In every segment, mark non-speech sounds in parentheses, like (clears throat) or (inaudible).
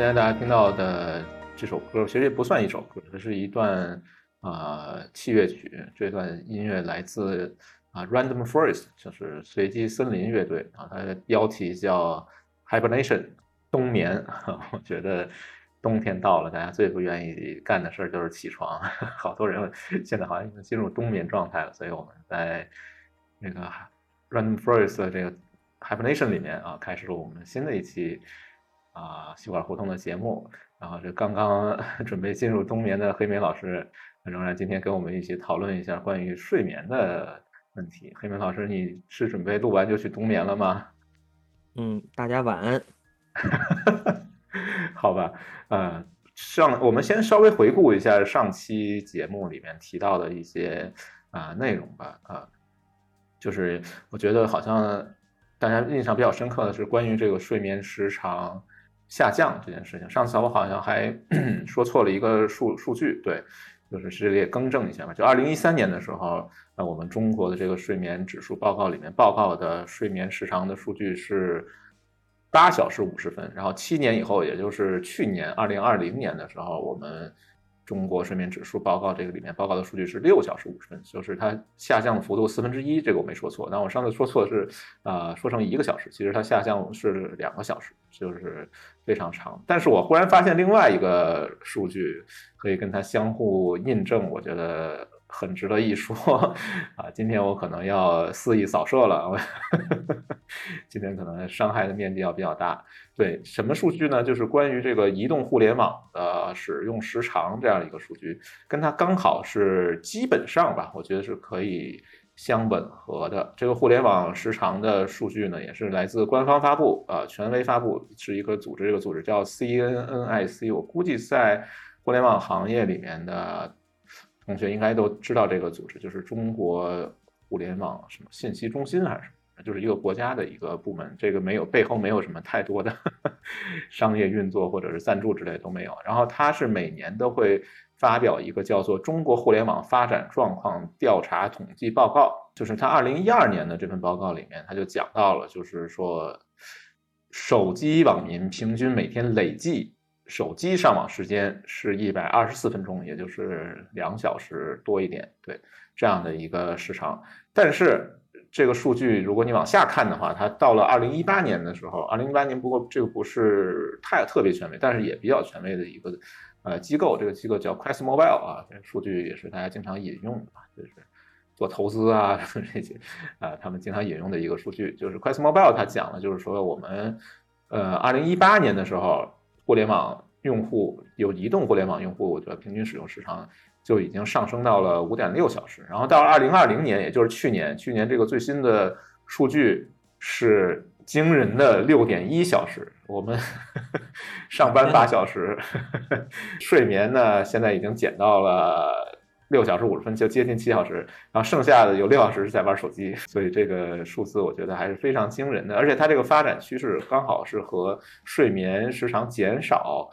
现在大家听到的这首歌，其实也不算一首歌，这是一段啊器乐曲。这段音乐来自啊 Random Forest，就是随机森林乐队啊，它的标题叫 Hibernation，冬眠。(laughs) 我觉得冬天到了，大家最不愿意干的事儿就是起床。(laughs) 好多人现在好像已经进入冬眠状态了，所以我们在那个 Random Forest 的这个 Hibernation 里面啊，开始了我们新的一期。啊，血管胡同的节目，然后这刚刚 (laughs) 准备进入冬眠的黑莓老师，仍然今天跟我们一起讨论一下关于睡眠的问题。黑莓老师，你是准备录完就去冬眠了吗？嗯，大家晚安。(laughs) 好吧，呃，上我们先稍微回顾一下上期节目里面提到的一些啊内容吧。啊，就是我觉得好像大家印象比较深刻的是关于这个睡眠时长。下降这件事情，上次我好像还 (clears throat) 说错了一个数数据，对，就是这里也更正一下吧。就二零一三年的时候，那，我们中国的这个睡眠指数报告里面报告的睡眠时长的数据是八小时五十分，然后七年以后，也就是去年二零二零年的时候，我们。中国睡眠指数报告这个里面报告的数据是六小时五十分，就是它下降的幅度四分之一，这个我没说错。那我上次说错是，呃，说成一个小时，其实它下降是两个小时，就是非常长。但是我忽然发现另外一个数据可以跟它相互印证，我觉得。很值得一说啊！今天我可能要肆意扫射了，我 (laughs) 今天可能伤害的面积要比较大。对，什么数据呢？就是关于这个移动互联网的使用时长这样一个数据，跟它刚好是基本上吧，我觉得是可以相吻合的。这个互联网时长的数据呢，也是来自官方发布，呃，权威发布，是一个组织，这个组织叫 CNNIC，我估计在互联网行业里面的。同学应该都知道这个组织，就是中国互联网什么信息中心还是什么，就是一个国家的一个部门。这个没有背后没有什么太多的 (laughs) 商业运作或者是赞助之类都没有。然后它是每年都会发表一个叫做《中国互联网发展状况调查统计报告》，就是它二零一二年的这份报告里面，它就讲到了，就是说手机网民平均每天累计。手机上网时间是一百二十四分钟，也就是两小时多一点，对这样的一个时长。但是这个数据，如果你往下看的话，它到了二零一八年的时候，二零一八年不过这个不是太特别权威，但是也比较权威的一个呃机构，这个机构叫 Quest Mobile 啊，这个数据也是大家经常引用的，就是做投资啊 (laughs) 这些啊，他们经常引用的一个数据，就是 Quest Mobile 它讲了，就是说我们呃二零一八年的时候。互联网用户有移动互联网用户我觉得平均使用时长就已经上升到了五点六小时，然后到二零二零年，也就是去年，去年这个最新的数据是惊人的六点一小时。我们 (laughs) 上班八小时，(laughs) 睡眠呢现在已经减到了。六小时五十分就接近七小时，然后剩下的有六小时是在玩手机，所以这个数字我觉得还是非常惊人的，而且它这个发展趋势刚好是和睡眠时长减少，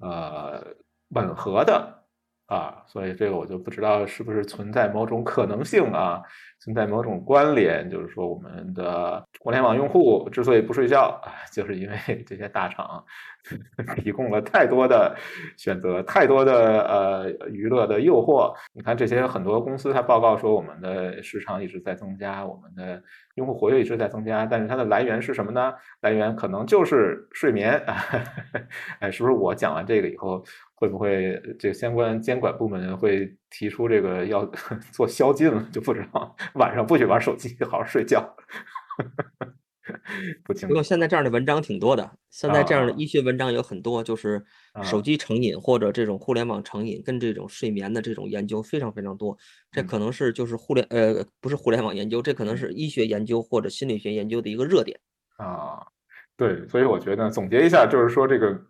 呃，吻合的啊，所以这个我就不知道是不是存在某种可能性啊。存在某种关联，就是说，我们的互联网用户之所以不睡觉啊，就是因为这些大厂 (laughs) 提供了太多的选择，太多的呃娱乐的诱惑。你看，这些很多公司它报告说，我们的时长一直在增加，我们的用户活跃一直在增加，但是它的来源是什么呢？来源可能就是睡眠。(laughs) 哎，是不是我讲完这个以后？会不会这个相关监管部门会提出这个要 (laughs) 做宵禁了？就不知道晚上不许玩手机，好好睡觉。(laughs) 不清。不过现在这样的文章挺多的，现在这样的医学文章有很多，就是手机成瘾或者这种互联网成瘾跟这种睡眠的这种研究非常非常多。这可能是就是互联呃不是互联网研究，这可能是医学研究或者心理学研究的一个热点啊。对，所以我觉得总结一下，就是说这个。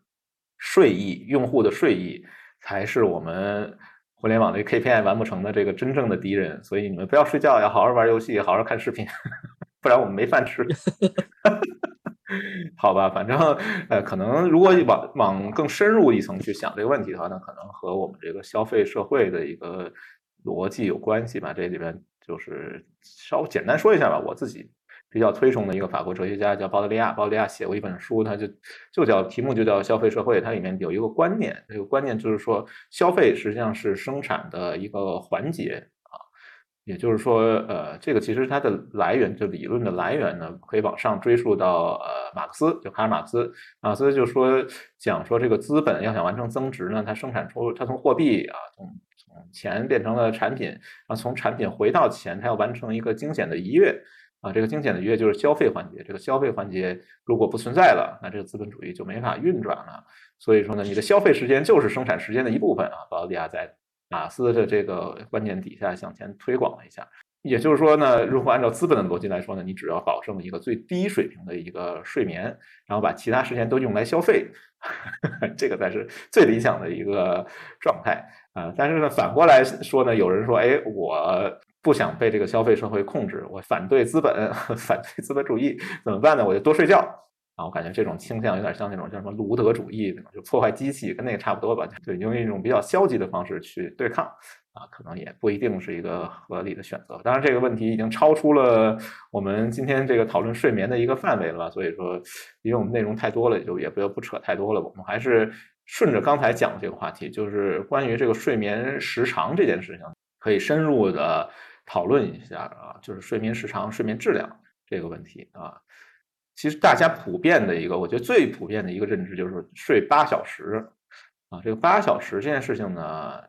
睡意，用户的睡意才是我们互联网的 KPI 完不成的这个真正的敌人。所以你们不要睡觉，要好好玩游戏，好好看视频，(laughs) 不然我们没饭吃。(laughs) 好吧，反正呃，可能如果往往更深入一层去想这个问题的话，那可能和我们这个消费社会的一个逻辑有关系吧。这里边就是稍微简单说一下吧，我自己比较推崇的一个法国哲学家叫鲍德利亚，鲍德利亚写过一本书，他就就叫题目就叫消费社会，它里面有一个观念，这个观念就是说消费实际上是生产的一个环节啊，也就是说，呃，这个其实它的来源就理论的来源呢，可以往上追溯到呃马克思，就卡尔马克思，马克思就说讲说这个资本要想完成增值呢，它生产出它从货币啊，从从钱变成了产品，然后从产品回到钱，它要完成一个惊险的一跃。啊，这个精简的愉悦就是消费环节。这个消费环节如果不存在了，那这个资本主义就没法运转了。所以说呢，你的消费时间就是生产时间的一部分啊。保利亚在马斯的这个观念底下向前推广了一下。也就是说呢，如果按照资本的逻辑来说呢，你只要保证一个最低水平的一个睡眠，然后把其他时间都用来消费，(laughs) 这个才是最理想的一个状态啊。但是呢，反过来说呢，有人说，哎，我。不想被这个消费社会控制，我反对资本，(laughs) 反对资本主义，怎么办呢？我就多睡觉啊！我感觉这种倾向有点像那种叫什么卢德主义，就破坏机器，跟那个差不多吧？对，用一种比较消极的方式去对抗啊，可能也不一定是一个合理的选择。当然，这个问题已经超出了我们今天这个讨论睡眠的一个范围了，所以说，因为我们内容太多了，就也不要不扯太多了。我们还是顺着刚才讲的这个话题，就是关于这个睡眠时长这件事情，可以深入的。讨论一下啊，就是睡眠时长、睡眠质量这个问题啊。其实大家普遍的一个，我觉得最普遍的一个认知就是睡八小时啊。这个八小时这件事情呢，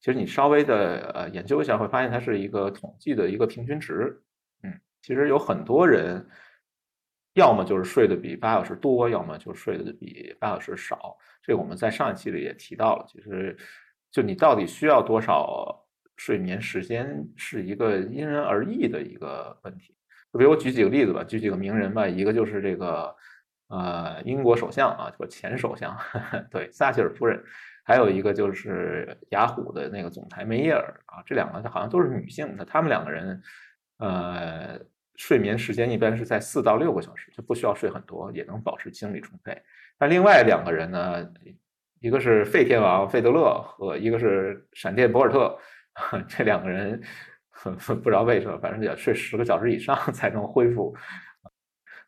其实你稍微的呃研究一下，会发现它是一个统计的一个平均值。嗯，其实有很多人要么就是睡得比八小时多，要么就睡得比八小时少。这个我们在上一期里也提到了，其实就你到底需要多少？睡眠时间是一个因人而异的一个问题。就比如我举几个例子吧，举几个名人吧。一个就是这个呃英国首相啊，就前首相，(laughs) 对撒切尔夫人；还有一个就是雅虎的那个总裁梅耶尔啊，这两个好像都是女性的。他们两个人呃睡眠时间一般是在四到六个小时，就不需要睡很多，也能保持精力充沛。但另外两个人呢，一个是费天王费德勒和一个是闪电博尔特。(laughs) 这两个人不知道为什么，反正得睡十个小时以上 (laughs) 才能恢复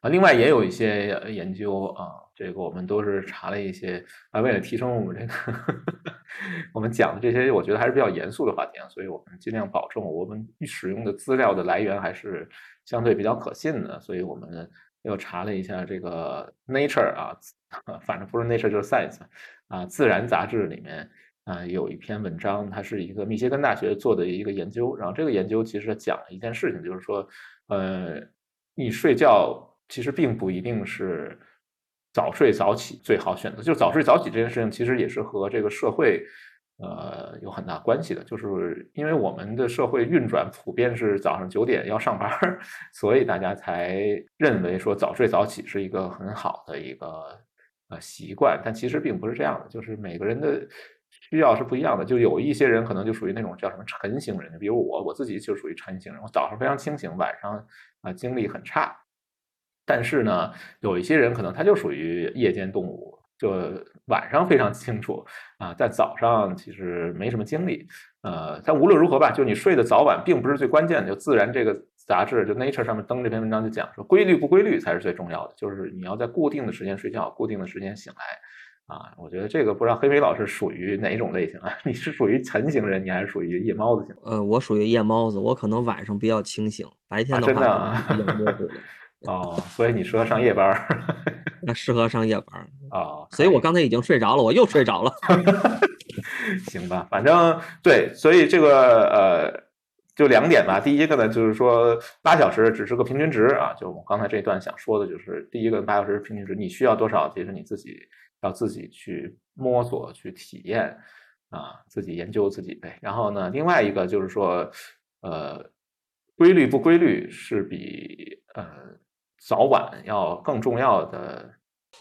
啊。另外也有一些研究啊，这个我们都是查了一些啊，为了提升我们这个 (laughs) 我们讲的这些，我觉得还是比较严肃的话题啊，所以我们尽量保证我们使用的资料的来源还是相对比较可信的。所以我们又查了一下这个 Nature 啊，反正不是 Nature 就是 Science 啊，自然杂志里面。啊，有一篇文章，它是一个密歇根大学做的一个研究，然后这个研究其实讲了一件事情，就是说，呃，你睡觉其实并不一定是早睡早起最好选择，就早睡早起这件事情其实也是和这个社会，呃，有很大关系的，就是因为我们的社会运转普遍是早上九点要上班，(laughs) 所以大家才认为说早睡早起是一个很好的一个呃习惯，但其实并不是这样的，就是每个人的。需要是不一样的，就有一些人可能就属于那种叫什么晨型人，比如我，我自己就属于晨型人，我早上非常清醒，晚上啊精力很差。但是呢，有一些人可能他就属于夜间动物，就晚上非常清楚啊，在早上其实没什么精力。呃，但无论如何吧，就你睡得早晚并不是最关键的。就自然这个杂志就 Nature 上面登这篇文章就讲说，规律不规律才是最重要的，就是你要在固定的时间睡觉，固定的时间醒来。啊，我觉得这个不知道黑莓老师属于哪种类型啊？(laughs) 你是属于晨型人，你还是属于夜猫子型？呃，我属于夜猫子，我可能晚上比较清醒，白天的话比较模糊。(laughs) 哦，所以你适合上夜班？(laughs) 那适合上夜班啊？所以我刚才已经睡着了，我又睡着了。行吧，反正对，所以这个呃，就两点吧。第一个呢，就是说八小时只是个平均值啊，就我刚才这一段想说的，就是第一个八小时平均值，你需要多少，其实你自己。要自己去摸索、去体验啊，自己研究自己呗。然后呢，另外一个就是说，呃，规律不规律是比呃早晚要更重要的。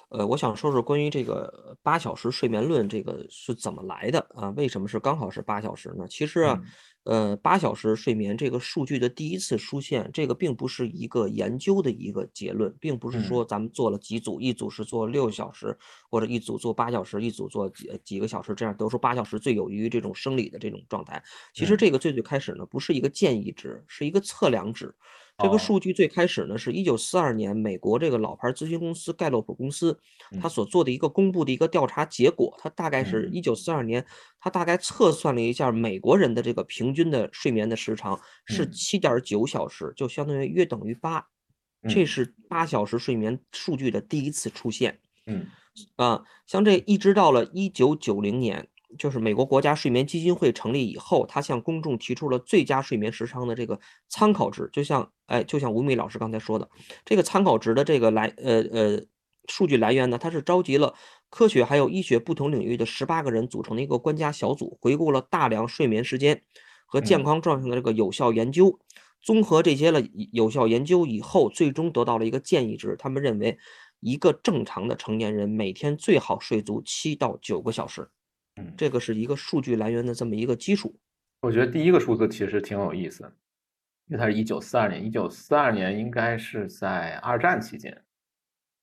呃，我想说说关于这个八小时睡眠论，这个是怎么来的啊？为什么是刚好是八小时呢？其实啊。呃，八小时睡眠这个数据的第一次出现，这个并不是一个研究的一个结论，并不是说咱们做了几组，一组是做六小时，或者一组做八小时，一组做几几个小时，这样得出八小时最有于这种生理的这种状态。其实这个最最开始呢，不是一个建议值，是一个测量值。这个数据最开始呢，是一九四二年美国这个老牌咨询公司盖洛普公司，他所做的一个公布的一个调查结果。他大概是一九四二年，他大概测算了一下美国人的这个平均的睡眠的时长是七点九小时，就相当于约等于八。这是八小时睡眠数据的第一次出现。嗯，啊，像这一直到了一九九零年。就是美国国家睡眠基金会成立以后，他向公众提出了最佳睡眠时长的这个参考值，就像哎，就像吴敏老师刚才说的，这个参考值的这个来呃呃数据来源呢，它是召集了科学还有医学不同领域的十八个人组成的一个专家小组，回顾了大量睡眠时间和健康状况的这个有效研究，综合这些了有效研究以后，最终得到了一个建议值，他们认为一个正常的成年人每天最好睡足七到九个小时。这个是一个数据来源的这么一个基础。我觉得第一个数字其实挺有意思，因为它是一九四二年，一九四二年应该是在二战期间。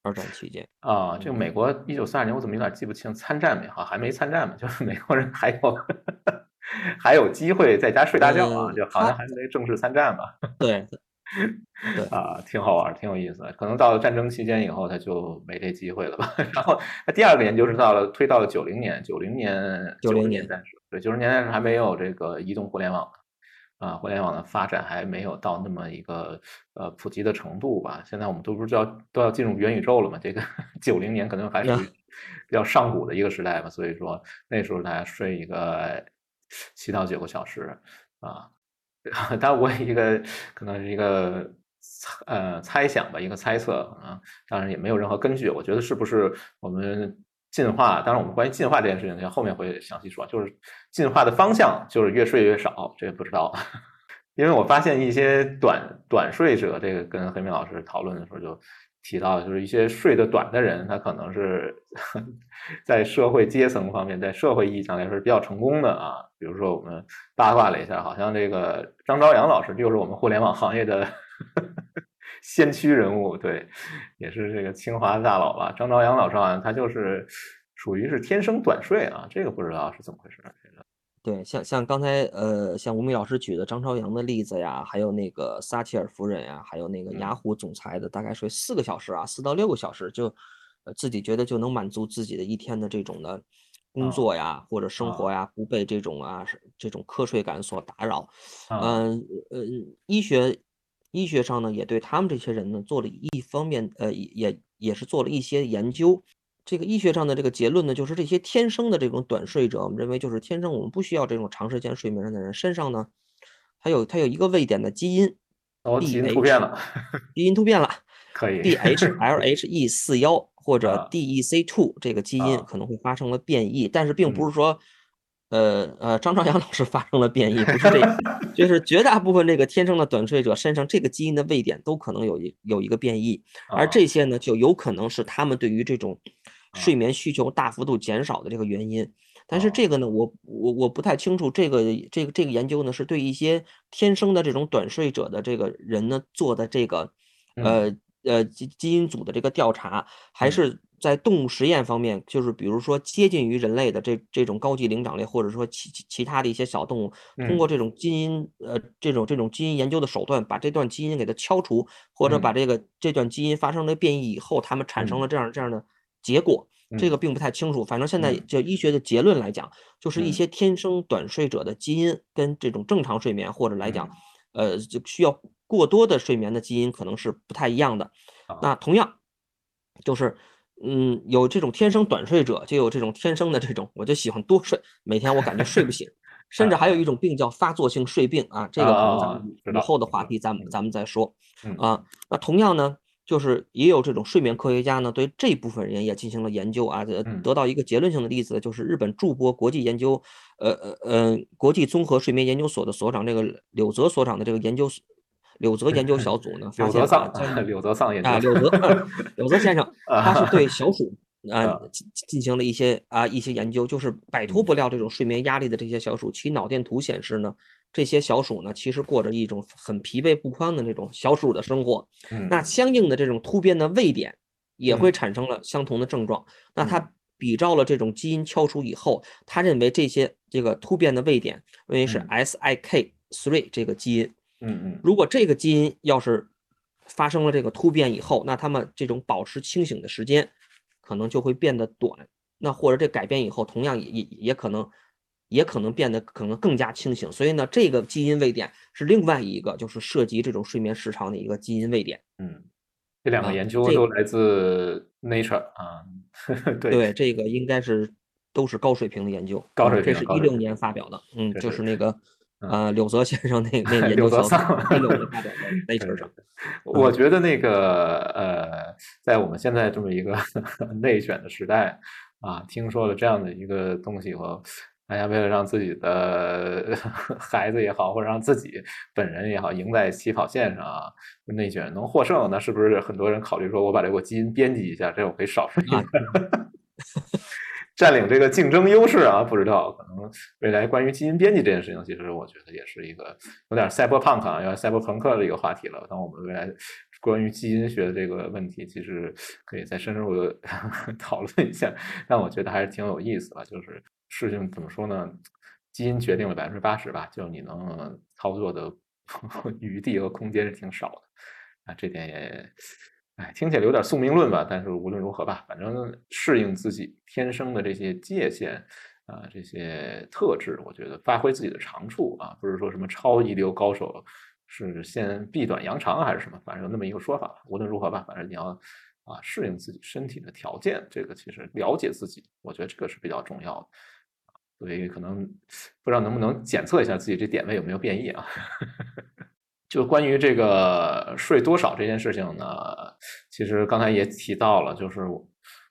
二战期间啊，这个美国一九四二年我怎么有点记不清，参战没？哈，还没参战嘛，就是美国人还有 (laughs) 还有机会在家睡大觉啊，就好像还没正式参战吧？对。啊，挺好玩，挺有意思。可能到了战争期间以后，他就没这机会了吧。(laughs) 然后，那第二个研究是到了推到了九零年，九零年九零年代时，对，九十年代时还没有这个移动互联网啊，互联网的发展还没有到那么一个呃普及的程度吧。现在我们都不知道都要进入元宇宙了嘛？这个 (laughs) 九零年可能还是比较上古的一个时代吧。所以说那时候大家睡一个七到九个小时啊。(laughs) 当然，我一个可能是一个呃猜想吧，一个猜测啊，当然也没有任何根据。我觉得是不是我们进化？当然，我们关于进化这件事情，后面会详细说。就是进化的方向就是越睡越少，这个不知道。(laughs) 因为我发现一些短短睡者，这个跟黑明老师讨论的时候就。提到就是一些睡得短的人，他可能是 (laughs) 在社会阶层方面，在社会意义上来说是比较成功的啊。比如说我们八卦了一下，好像这个张朝阳老师就是我们互联网行业的 (laughs) 先驱人物，对，也是这个清华大佬吧。张朝阳老师好像他就是属于是天生短睡啊，这个不知道是怎么回事。对，像像刚才呃，像吴敏老师举的张朝阳的例子呀，还有那个撒切尔夫人呀，还有那个雅虎总裁的，大概睡四个小时啊，四到六个小时，就呃自己觉得就能满足自己的一天的这种的工作呀或者生活呀，不被这种啊这种瞌睡感所打扰。嗯呃，医学医学上呢，也对他们这些人呢做了一方面呃也也是做了一些研究。这个医学上的这个结论呢，就是这些天生的这种短睡者，我们认为就是天生我们不需要这种长时间睡眠的人身上呢，它有它有一个位点的基因，基因突变了，(laughs) 基因突变了，可以，DHLHE (laughs) 四幺或者 DEC two 这个基因可能会发生了变异，但是并不是说，呃呃，张朝阳老师发生了变异，不是这个，就是绝大部分这个天生的短睡者身上这个基因的位点都可能有一有一个变异，而这些呢，就有可能是他们对于这种。睡眠需求大幅度减少的这个原因，但是这个呢，我我我不太清楚。这个这个这个研究呢，是对一些天生的这种短睡者的这个人呢做的这个呃呃基基因组的这个调查，还是在动物实验方面，就是比如说接近于人类的这这种高级灵长类，或者说其其他的一些小动物，通过这种基因呃这种这种基因研究的手段，把这段基因给它敲除，或者把这个这段基因发生了变异以后，它们产生了这样这样的。结果这个并不太清楚，反正现在就医学的结论来讲，就是一些天生短睡者的基因跟这种正常睡眠或者来讲，呃，就需要过多的睡眠的基因可能是不太一样的。那同样就是，嗯，有这种天生短睡者，就有这种天生的这种，我就喜欢多睡，每天我感觉睡不醒，(laughs) 甚至还有一种病叫发作性睡病啊，这个可能咱们以后的话题咱们咱们再说啊。那同样呢。就是也有这种睡眠科学家呢，对这部分人也进行了研究啊，得到一个结论性的例子，就是日本筑波国际研究，呃呃呃，国际综合睡眠研究所的所长这个柳泽所长的这个研究，柳泽研究小组呢，(laughs) 柳泽丧，柳泽上研究啊，柳泽 (laughs) 柳泽先生，(laughs) 他是对小鼠啊进进行了一些啊一些研究，就是摆脱不了这种睡眠压力的这些小鼠，其脑电图显示呢。这些小鼠呢，其实过着一种很疲惫不堪的那种小鼠的生活。那相应的这种突变的位点也会产生了相同的症状。那他比照了这种基因敲除以后，他认为这些这个突变的位点，因为是 SIK3 这个基因，嗯嗯，如果这个基因要是发生了这个突变以后，那他们这种保持清醒的时间可能就会变得短。那或者这改变以后，同样也也也可能也可能变得可能更加清醒。所以呢，这个基因位点是另外一个就是涉及这种睡眠时长的一个基因位点。嗯，这两个研究都来自 Nature 啊。(laughs) 对对，这个应该是都是高水平的研究。高水平，这是一六年发表的。嗯，就是那个。呃，柳泽先生那 (laughs) 那研究桑一六年发表的 (laughs) Nature 上。我觉得那个呃，在我们现在这么一个内卷的时代啊，听说了这样的一个东西以后，大家为了让自己的 (laughs) 孩子也好，或者让自己本人也好，赢在起跑线上啊，内卷能获胜，那是不是很多人考虑说，我把这个基因编辑一下，这样我可以少睡一点？(laughs) 占领这个竞争优势啊，不知道可能未来关于基因编辑这件事情，其实我觉得也是一个有点赛博朋克啊，要赛博朋克的一个话题了。当我们未来关于基因学的这个问题，其实可以再深入的 (laughs) 讨论一下。但我觉得还是挺有意思的，就是事情怎么说呢？基因决定了百分之八十吧，就你能操作的 (laughs) 余地和空间是挺少的啊，这点也。哎，听起来有点宿命论吧？但是无论如何吧，反正适应自己天生的这些界限啊，这些特质，我觉得发挥自己的长处啊，不是说什么超一流高手是先避短扬长还是什么，反正有那么一个说法。无论如何吧，反正你要啊适应自己身体的条件，这个其实了解自己，我觉得这个是比较重要的。所以可能不知道能不能检测一下自己这点位有没有变异啊？(laughs) 就关于这个睡多少这件事情呢，其实刚才也提到了，就是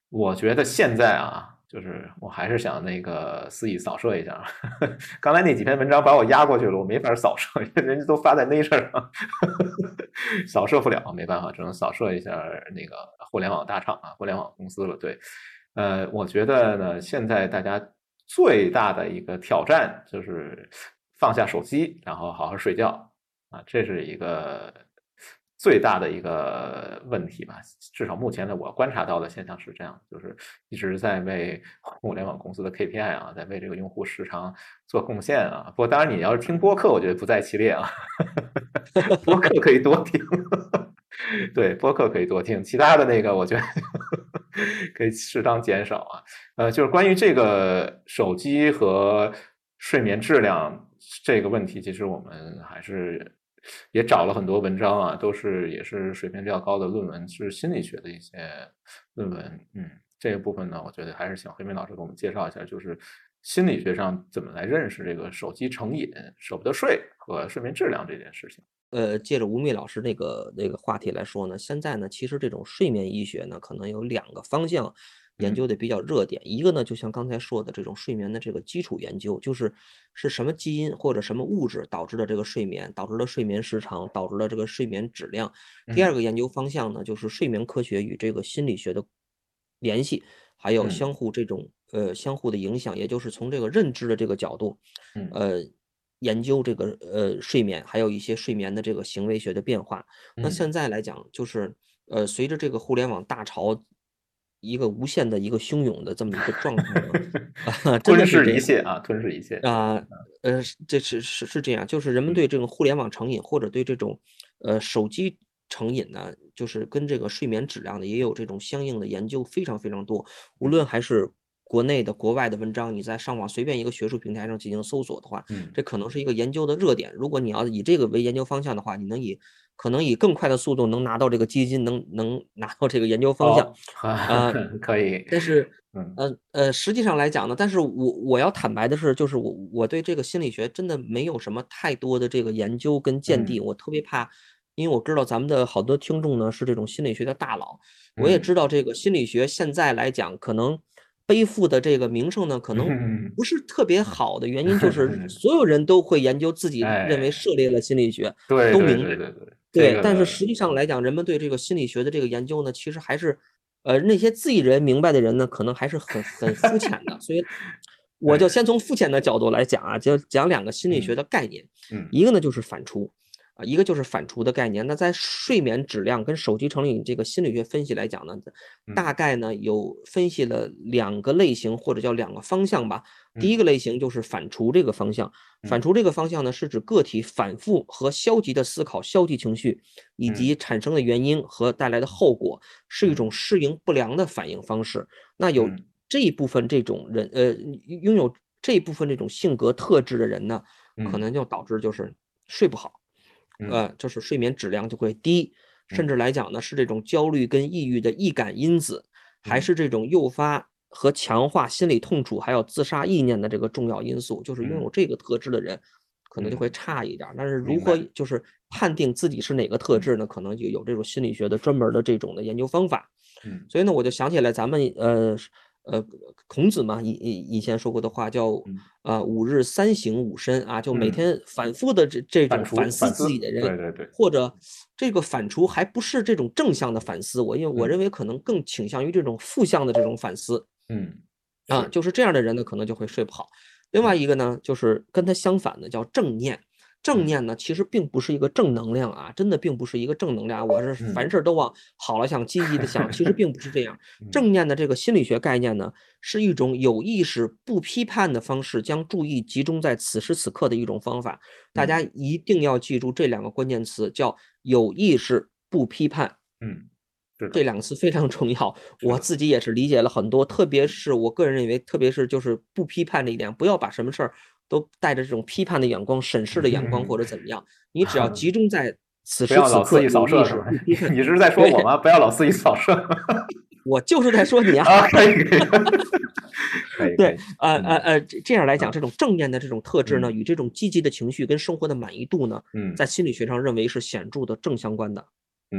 我觉得现在啊，就是我还是想那个肆意扫射一下。(laughs) 刚才那几篇文章把我压过去了，我没法扫射，(laughs) 人家都发在 Nature 上，扫射不了，没办法，只能扫射一下那个互联网大厂啊，互联网公司了。对，呃，我觉得呢，现在大家最大的一个挑战就是放下手机，然后好好睡觉。啊，这是一个最大的一个问题吧？至少目前的我观察到的现象是这样，就是一直在为互联网公司的 KPI 啊，在为这个用户时长做贡献啊。不过当然，你要是听播客，我觉得不在其列啊。(laughs) 播客可以多听，(laughs) 对，播客可以多听，其他的那个我觉得可以适当减少啊。呃，就是关于这个手机和睡眠质量这个问题，其实我们还是。也找了很多文章啊，都是也是水平比较高的论文，是心理学的一些论文。嗯，这个部分呢，我觉得还是请黑妹老师给我们介绍一下，就是心理学上怎么来认识这个手机成瘾、舍不得睡和睡眠质量这件事情。呃，借着吴宓老师那个那个话题来说呢，现在呢，其实这种睡眠医学呢，可能有两个方向。研究的比较热点，一个呢，就像刚才说的这种睡眠的这个基础研究，就是是什么基因或者什么物质导致的这个睡眠，导致了睡眠时长，导致了这个睡眠质量。第二个研究方向呢，就是睡眠科学与这个心理学的联系，还有相互这种呃相互的影响，也就是从这个认知的这个角度，呃，研究这个呃睡眠，还有一些睡眠的这个行为学的变化。那现在来讲，就是呃随着这个互联网大潮。一个无限的一个汹涌的这么一个状态，(laughs) 吞噬一切啊，吞噬一切啊，呃，这是是是这样，就是人们对这种互联网成瘾或者对这种呃手机成瘾呢，就是跟这个睡眠质量的也有这种相应的研究，非常非常多。无论还是国内的、国外的文章，你在上网随便一个学术平台上进行搜索的话，这可能是一个研究的热点。如果你要以这个为研究方向的话，你能以。可能以更快的速度能拿到这个基金，能能 (laughs) 拿到这个研究方向啊，(laughs) 可以。但是，呃呃，实际上来讲呢，但是我我要坦白的是，就是我我对这个心理学真的没有什么太多的这个研究跟见地。我特别怕，因为我知道咱们的好多听众呢是这种心理学的大佬，我也知道这个心理学现在来讲可能。背负的这个名声呢，可能不是特别好的原因，就是所有人都会研究自己认为涉猎了心理学，都明白。对，但是实际上来讲，人们对这个心理学的这个研究呢，其实还是，呃，那些自己人明白的人呢，可能还是很很肤浅的。所以，我就先从肤浅的角度来讲啊，就讲两个心理学的概念。一个呢就是反刍，啊，一个就是反刍的概念。那在睡眠质量跟手机成瘾这个心理学分析来讲呢，大概呢有分析了两个类型或者叫两个方向吧。第一个类型就是反刍这个方向，反刍这个方向呢是指个体反复和消极的思考消极情绪以及产生的原因和带来的后果，是一种适应不良的反应方式。那有这一部分这种人，呃，拥有这一部分这种性格特质的人呢，可能就导致就是睡不好，呃，就是睡眠质量就会低，甚至来讲呢是这种焦虑跟抑郁的易感因子，还是这种诱发。和强化心理痛楚，还有自杀意念的这个重要因素，就是拥有这个特质的人，可能就会差一点。但是如何就是判定自己是哪个特质呢？可能就有这种心理学的专门的这种的研究方法。嗯，所以呢，我就想起来咱们呃呃孔子嘛以以以前说过的话，叫啊五日三省吾身啊，就每天反复的这这种反思自己的人，对对对，或者这个反刍还不是这种正向的反思，我因为我认为可能更倾向于这种负向的这种反思。嗯，啊，就是这样的人呢，可能就会睡不好。另外一个呢，就是跟他相反的，叫正念。正念呢，其实并不是一个正能量啊，真的并不是一个正能量。我是凡事都往好了想，积极的想，其实并不是这样。(laughs) 正念的这个心理学概念呢，是一种有意识、不批判的方式，将注意集中在此时此刻的一种方法。大家一定要记住这两个关键词，叫有意识、不批判。嗯。这两个词非常重要，(laughs) 我自己也是理解了很多，特别是我个人认为，特别是就是不批判这一点，不要把什么事儿都带着这种批判的眼光、审视的眼光或者怎么样，你只要集中在此时此刻，扫射是吧？(laughs) 你是在说我吗？不要老肆意扫射。(laughs) 我就是在说你啊。(laughs) 可以。对，呃呃呃，这样来讲，这种正面的这种特质呢，与这种积极的情绪跟生活的满意度呢，在心理学上认为是显著的正相关的。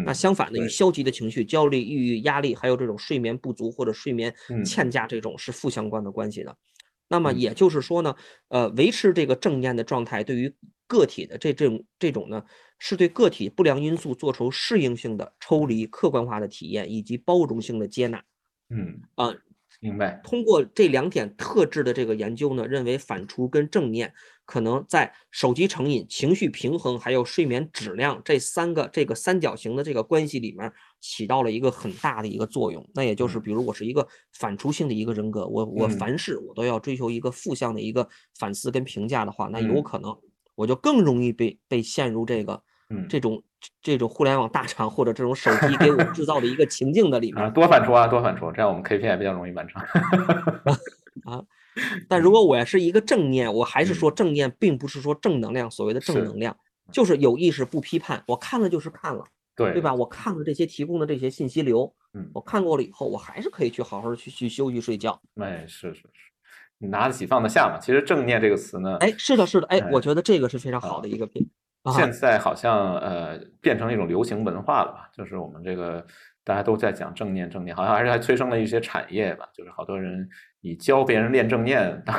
那相反的，与消极的情绪、焦虑、抑郁、压力，还有这种睡眠不足或者睡眠欠佳这种是负相关的关系的。那么也就是说呢，呃，维持这个正念的状态，对于个体的这这种这种呢，是对个体不良因素做出适应性的抽离、客观化的体验以及包容性的接纳。嗯啊。明白。通过这两点特质的这个研究呢，认为反刍跟正念可能在手机成瘾、情绪平衡还有睡眠质量这三个这个三角形的这个关系里面起到了一个很大的一个作用。那也就是，比如我是一个反刍性的一个人格，我我凡事我都要追求一个负向的一个反思跟评价的话，那有可能我就更容易被被陷入这个。嗯，这种这种互联网大厂或者这种手机给我制造的一个情境的里面，多反刍啊，多反刍，这样我们 KPI 比较容易完成。(laughs) 啊，但如果我是一个正念，我还是说正念并不是说正能量，所谓的正能量就是有意识不批判，我看了就是看了，对对吧？我看了这些提供的这些信息流，嗯，我看过了以后，我还是可以去好好去去休息睡觉。哎，是是是，你拿得起放得下嘛？其实正念这个词呢，哎，是的，是的，哎，我觉得这个是非常好的一个品。现在好像呃变成一种流行文化了吧？就是我们这个大家都在讲正念，正念好像还是还催生了一些产业吧？就是好多人以教别人练正念当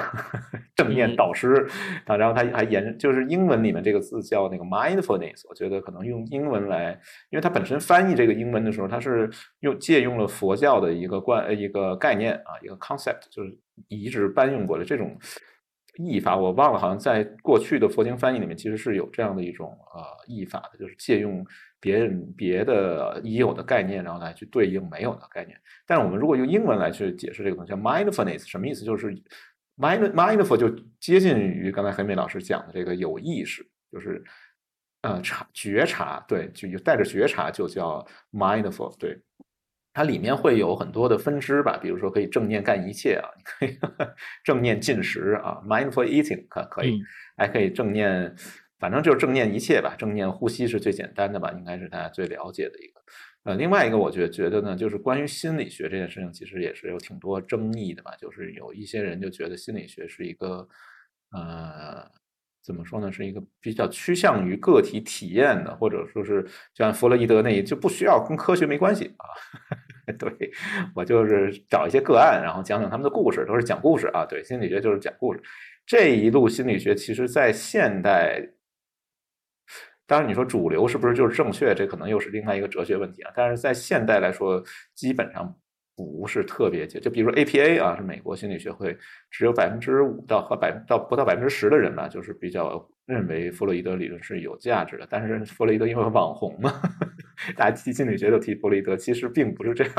正念导师，啊，然后他还研就是英文里面这个字叫那个 mindfulness，我觉得可能用英文来，因为它本身翻译这个英文的时候，它是用借用了佛教的一个观一个概念啊，一个 concept，就是移植搬用过来这种。译法我忘了，好像在过去的佛经翻译里面，其实是有这样的一种呃译法的，就是借用别人别的已有的概念，然后来去对应没有的概念。但是我们如果用英文来去解释这个东西，mindfulness，什么意思？就是 mind mindful 就接近于刚才黑妹老师讲的这个有意识，就是呃察觉察，对，就带着觉察就叫 mindful，对。它里面会有很多的分支吧，比如说可以正念干一切啊，你可以 (laughs) 正念进食啊，mindful eating 可可以，还可以正念，反正就是正念一切吧。正念呼吸是最简单的吧，应该是大家最了解的一个。呃，另外一个我觉觉得呢，就是关于心理学这件事情，其实也是有挺多争议的吧。就是有一些人就觉得心理学是一个，呃。怎么说呢？是一个比较趋向于个体体验的，或者说是就像弗洛伊德那，就不需要跟科学没关系啊。(laughs) 对我就是找一些个案，然后讲讲他们的故事，都是讲故事啊。对，心理学就是讲故事。这一路心理学其实，在现代，当然你说主流是不是就是正确？这可能又是另外一个哲学问题啊。但是在现代来说，基本上。不是特别就比如说 APA 啊，是美国心理学会，只有百分之五到和百到不到百分之十的人吧，就是比较认为弗洛伊德理论是有价值的，但是弗洛伊德因为网红嘛，(laughs) 大家提心理学就提弗洛伊德，其实并不是这样。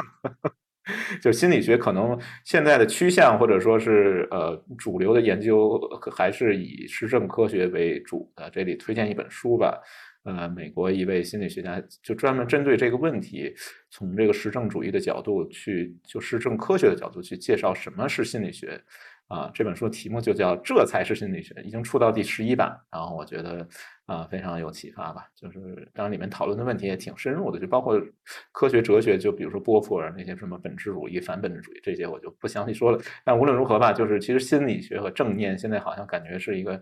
就心理学可能现在的趋向，或者说是呃主流的研究，还是以实证科学为主的。这里推荐一本书吧，呃，美国一位心理学家就专门针对这个问题，从这个实证主义的角度去，就实证科学的角度去介绍什么是心理学。啊，这本书题目就叫《这才是心理学》，已经出到第十一版。然后我觉得啊，非常有启发吧。就是当然里面讨论的问题也挺深入的，就包括科学哲学，就比如说波普尔那些什么本质主义、反本质主义这些，我就不详细说了。但无论如何吧，就是其实心理学和正念现在好像感觉是一个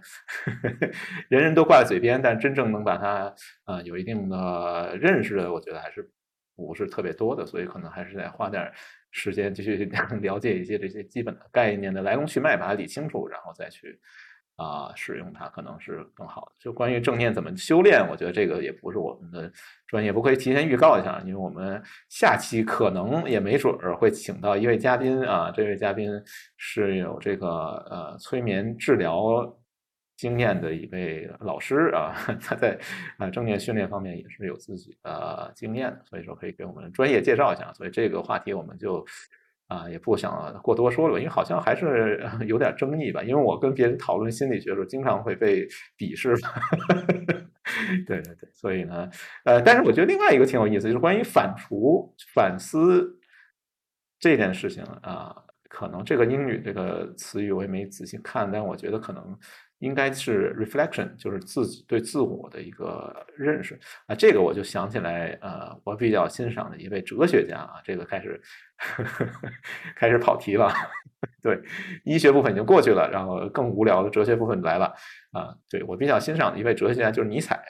(laughs) 人人都挂在嘴边，但真正能把它啊有一定的认识的，我觉得还是不是特别多的。所以可能还是得花点。时间继续 (laughs) 了解一些这些基本的概念的来龙去脉，把它理清楚，然后再去啊使用它，可能是更好的。就关于正念怎么修炼，我觉得这个也不是我们的专业，不可以提前预告一下，因为我们下期可能也没准儿会请到一位嘉宾啊，这位嘉宾是有这个呃催眠治疗。经验的一位老师啊，(laughs) 他在啊正念训练方面也是有自己的经验的，所以说可以给我们专业介绍一下。所以这个话题我们就啊也不想过多说了，因为好像还是 (laughs) 有点争议吧。因为我跟别人讨论心理学的时候，经常会被鄙视。(laughs) 对对对，所以呢，呃，但是我觉得另外一个挺有意思，就是关于反刍、反思这件事情啊，可能这个英语这个词语我也没仔细看，但我觉得可能。应该是 reflection，就是自己对自我的一个认识啊。这个我就想起来，呃，我比较欣赏的一位哲学家啊。这个开始 (laughs) 开始跑题了，(laughs) 对，医学部分已经过去了，然后更无聊的哲学部分来了啊。对我比较欣赏的一位哲学家就是尼采，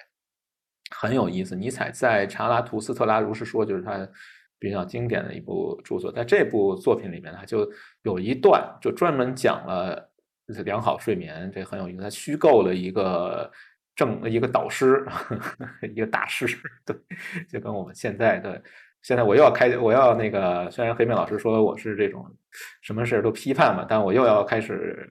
很有意思。尼采在《查拉图斯特拉如是说》就是他比较经典的一部著作，在这部作品里面，他就有一段就专门讲了。良好睡眠，这很有意思。他虚构了一个正一个导师，(laughs) 一个大师，(laughs) 对，就跟我们现在的现在我又要开，我要那个，虽然黑妹老师说我是这种什么事都批判嘛，但我又要开始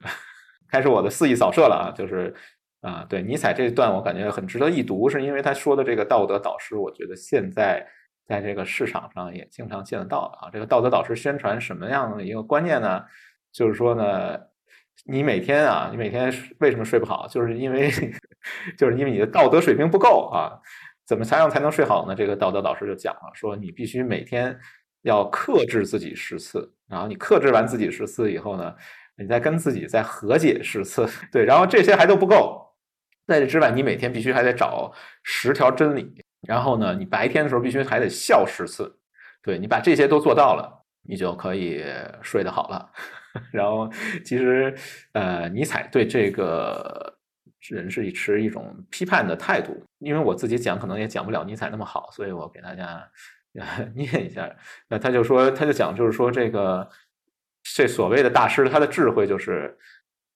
开始我的肆意扫射了啊！就是啊，对尼采这段我感觉很值得一读，是因为他说的这个道德导师，我觉得现在在这个市场上也经常见得到啊。这个道德导师宣传什么样的一个观念呢？就是说呢。你每天啊，你每天为什么睡不好？就是因为，(laughs) 就是因为你的道德水平不够啊。怎么才样才能睡好呢？这个道德导师就讲了，说你必须每天要克制自己十次，然后你克制完自己十次以后呢，你再跟自己再和解十次。对，然后这些还都不够，在这之外，你每天必须还得找十条真理，然后呢，你白天的时候必须还得笑十次。对你把这些都做到了，你就可以睡得好了。然后，其实，呃，尼采对这个人是持一种批判的态度。因为我自己讲可能也讲不了尼采那么好，所以我给大家 (laughs) 念一下。那他就说，他就讲，就是说这个这所谓的大师，他的智慧就是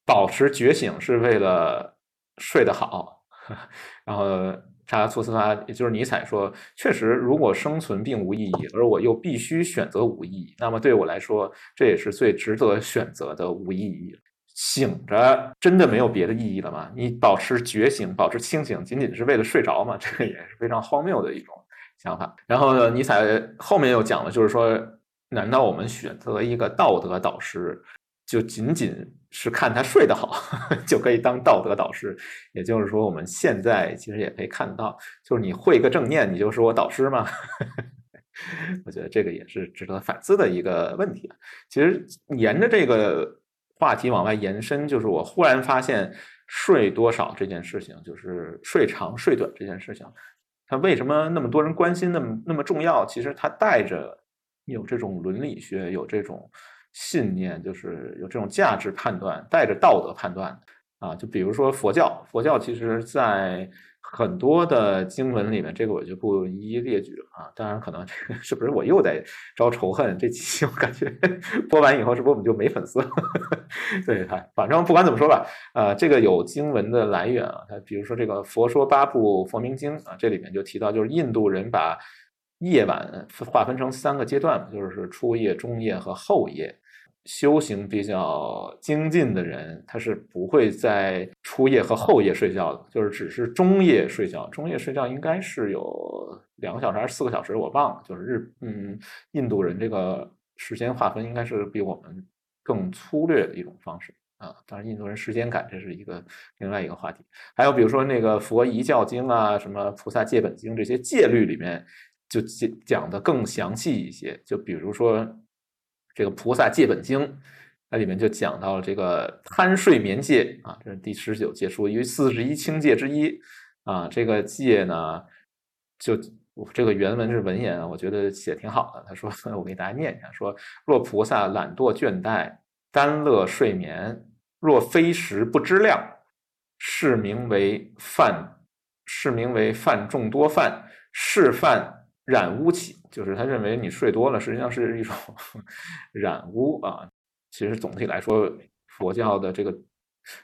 保持觉醒是为了睡得好。(laughs) 然后。查拉图斯拉，也就是尼采说：“确实，如果生存并无意义，而我又必须选择无意义，那么对我来说，这也是最值得选择的无意义。醒着真的没有别的意义了吗？你保持觉醒，保持清醒，仅仅是为了睡着吗？(laughs) 这个也是非常荒谬的一种想法。然后呢，尼采后面又讲了，就是说，难道我们选择一个道德导师？”就仅仅是看他睡得好，(laughs) 就可以当道德导师。也就是说，我们现在其实也可以看到，就是你会个正念，你就是我导师吗？(laughs) 我觉得这个也是值得反思的一个问题。其实沿着这个话题往外延伸，就是我忽然发现，睡多少这件事情，就是睡长睡短这件事情，它为什么那么多人关心，那么那么重要？其实它带着有这种伦理学，有这种。信念就是有这种价值判断，带着道德判断啊。就比如说佛教，佛教其实在很多的经文里面，这个我就不一一列举了啊。当然，可能这个是不是我又在招仇恨？这期我感觉 (laughs) 播完以后，是不是我们就没粉丝了？(laughs) 对，反正不管怎么说吧，呃，这个有经文的来源啊。它比如说这个《佛说八部佛名经》啊，这里面就提到，就是印度人把夜晚划分成三个阶段就是初夜、中夜和后夜。修行比较精进的人，他是不会在初夜和后夜睡觉的，就是只是中夜睡觉。中夜睡觉应该是有两个小时还是四个小时，我忘了。就是日嗯，印度人这个时间划分应该是比我们更粗略的一种方式啊。当然，印度人时间感这是一个另外一个话题。还有比如说那个佛遗教经啊，什么菩萨戒本经这些戒律里面就讲讲的更详细一些。就比如说。这个《菩萨戒本经》，它里面就讲到了这个贪睡眠戒啊，这是第十九戒书，因为四十一清戒之一啊。这个戒呢，就这个原文是文言，我觉得写挺好的。他说：“ (laughs) 我给大家念一下，说若菩萨懒惰倦怠，耽乐睡眠，若非时不知量，是名为犯，是名为犯众多犯，是犯染污起。”就是他认为你睡多了，实际上是一种 (laughs) 染污啊。其实总体来说，佛教的这个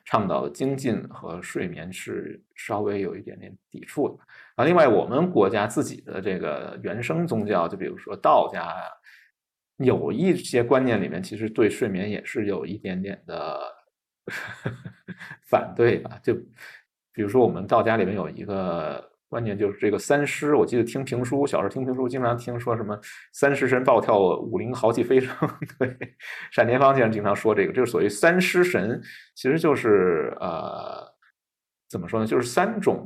倡导精进和睡眠是稍微有一点点抵触的啊。另外，我们国家自己的这个原生宗教，就比如说道家啊，有一些观念里面其实对睡眠也是有一点点的 (laughs) 反对吧。就比如说我们道家里面有一个。关键就是这个三尸，我记得听评书，小时候听评书，经常听说什么三尸神暴跳，五灵豪气飞升。(laughs) 对，单田芳先生经常说这个，就是所谓三尸神，其实就是呃，怎么说呢？就是三种，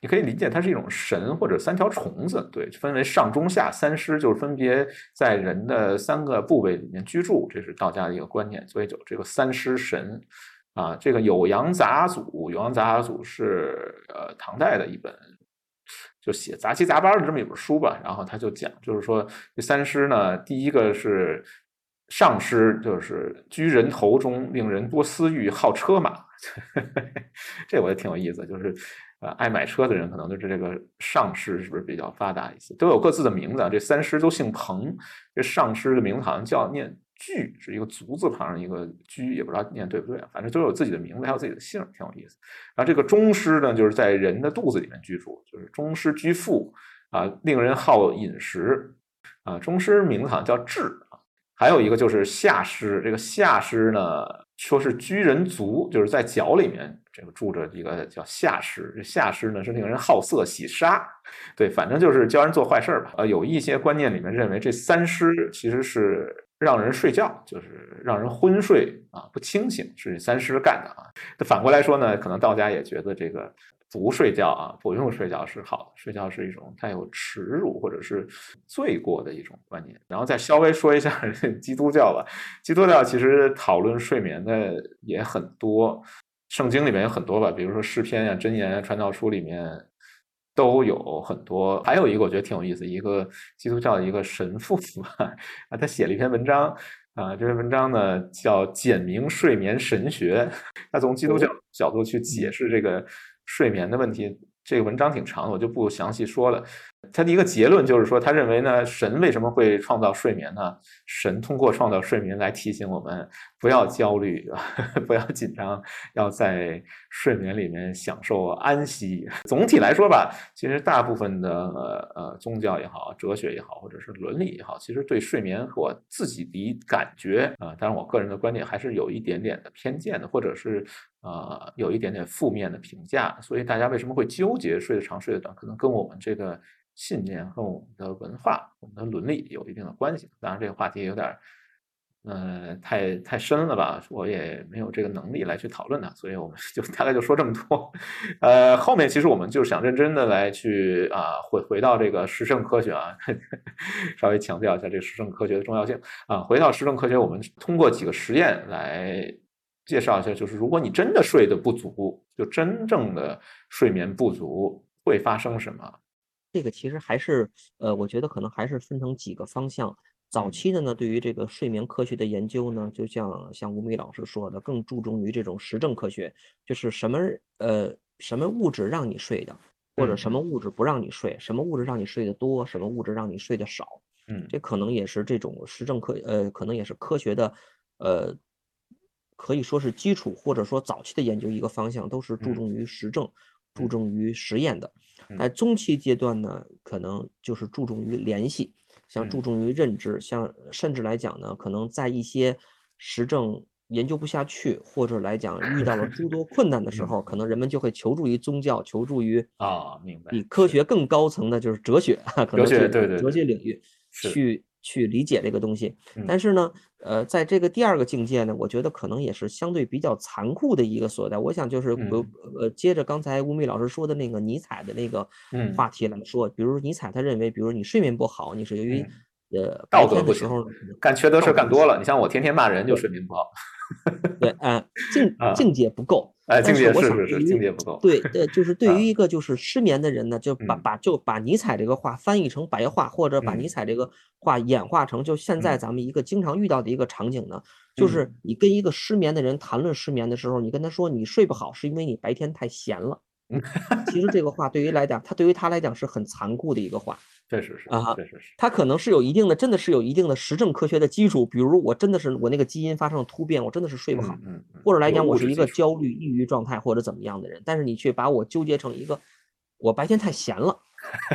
你可以理解它是一种神或者三条虫子，对，分为上中下三尸，就是分别在人的三个部位里面居住，这是道家的一个观念，所以就这个三尸神。啊，这个《酉阳杂祖》，《酉阳杂祖》是呃唐代的一本，就写杂七杂八的这么一本书吧。然后他就讲，就是说这三师呢，第一个是上师，就是居人头中，令人多私欲，好车马。(laughs) 这我也挺有意思，就是呃爱买车的人，可能就是这个上师是不是比较发达一些？都有各自的名字，这三师都姓彭，这上师的名字好像叫念。居是一个足字旁一个居，也不知道念对不对啊，反正都有自己的名字，还有自己的姓，挺有意思。然后这个中师呢，就是在人的肚子里面居住，就是中师居腹啊，令人好饮食啊。中师名字好像叫智啊。还有一个就是下师，这个下师呢，说是居人足，就是在脚里面这个住着一个叫下师。这下师呢是令人好色喜杀，对，反正就是教人做坏事吧。呃，有一些观念里面认为这三师其实是。让人睡觉就是让人昏睡啊，不清醒是三师干的啊。那反过来说呢，可能道家也觉得这个不睡觉啊，不用睡觉是好的，睡觉是一种带有耻辱或者是罪过的一种观念。然后再稍微说一下 (laughs) 基督教吧，基督教其实讨论睡眠的也很多，圣经里面有很多吧，比如说诗篇呀、箴言啊、传道书里面。都有很多，还有一个我觉得挺有意思，一个基督教的一个神父啊，他写了一篇文章啊，这篇文章呢叫《简明睡眠神学》，他从基督教角度去解释这个睡眠的问题。这个文章挺长的，我就不详细说了。他的一个结论就是说，他认为呢，神为什么会创造睡眠呢？神通过创造睡眠来提醒我们不要焦虑，(laughs) 不要紧张，要在睡眠里面享受安息。总体来说吧，其实大部分的呃宗教也好，哲学也好，或者是伦理也好，其实对睡眠和我自己的感觉啊，当然我个人的观点还是有一点点的偏见的，或者是呃有一点点负面的评价。所以大家为什么会纠结睡得长睡得短，可能跟我们这个。信念和我们的文化、我们的伦理有一定的关系。当然，这个话题有点，呃，太太深了吧？我也没有这个能力来去讨论它，所以我们就大概就说这么多。呃，后面其实我们就想认真的来去啊，回回到这个实证科学啊，(laughs) 稍微强调一下这个实证科学的重要性啊。回到实证科学，我们通过几个实验来介绍一下，就是如果你真的睡得不足，就真正的睡眠不足会发生什么？这个其实还是，呃，我觉得可能还是分成几个方向。早期的呢，对于这个睡眠科学的研究呢，就像像吴米老师说的，更注重于这种实证科学，就是什么呃什么物质让你睡的，或者什么物质不让你睡，什么物质让你睡得多，什么物质让你睡得少。嗯，这可能也是这种实证科，呃，可能也是科学的，呃，可以说是基础或者说早期的研究一个方向，都是注重于实证，注重于实验的。在中期阶段呢，可能就是注重于联系，像注重于认知，像甚至来讲呢，可能在一些实证研究不下去，或者来讲遇到了诸多困难的时候，可能人们就会求助于宗教，求助于啊，明白，比科学更高层的就是哲学，(laughs) 可能对对哲学领域去。去理解这个东西，但是呢，呃，在这个第二个境界呢，我觉得可能也是相对比较残酷的一个所在。我想就是，呃，接着刚才吴宓老师说的那个尼采的那个话题来说，比如尼采他认为，比如你睡眠不好，你是由于呃道德不行，干缺德事干多了。你像我天天骂人就睡眠不好。对，(laughs) 啊，境境界不够。哎，境界是是是，境界不够。对对，就是对于一个就是失眠的人呢，就把把就把尼采这个话翻译成白话，或者把尼采这个话演化成就现在咱们一个经常遇到的一个场景呢，就是你跟一个失眠的人谈论失眠的时候，你跟他说你睡不好是因为你白天太闲了。其实这个话对于来讲，他对于他来讲是很残酷的一个话。确实是啊，确实是。它可能是有一定的，真的是有一定的实证科学的基础。比如我真的是我那个基因发生了突变，我真的是睡不好，或者来讲我是一个焦虑、抑郁状态或者怎么样的人。但是你却把我纠结成一个，我白天太闲了，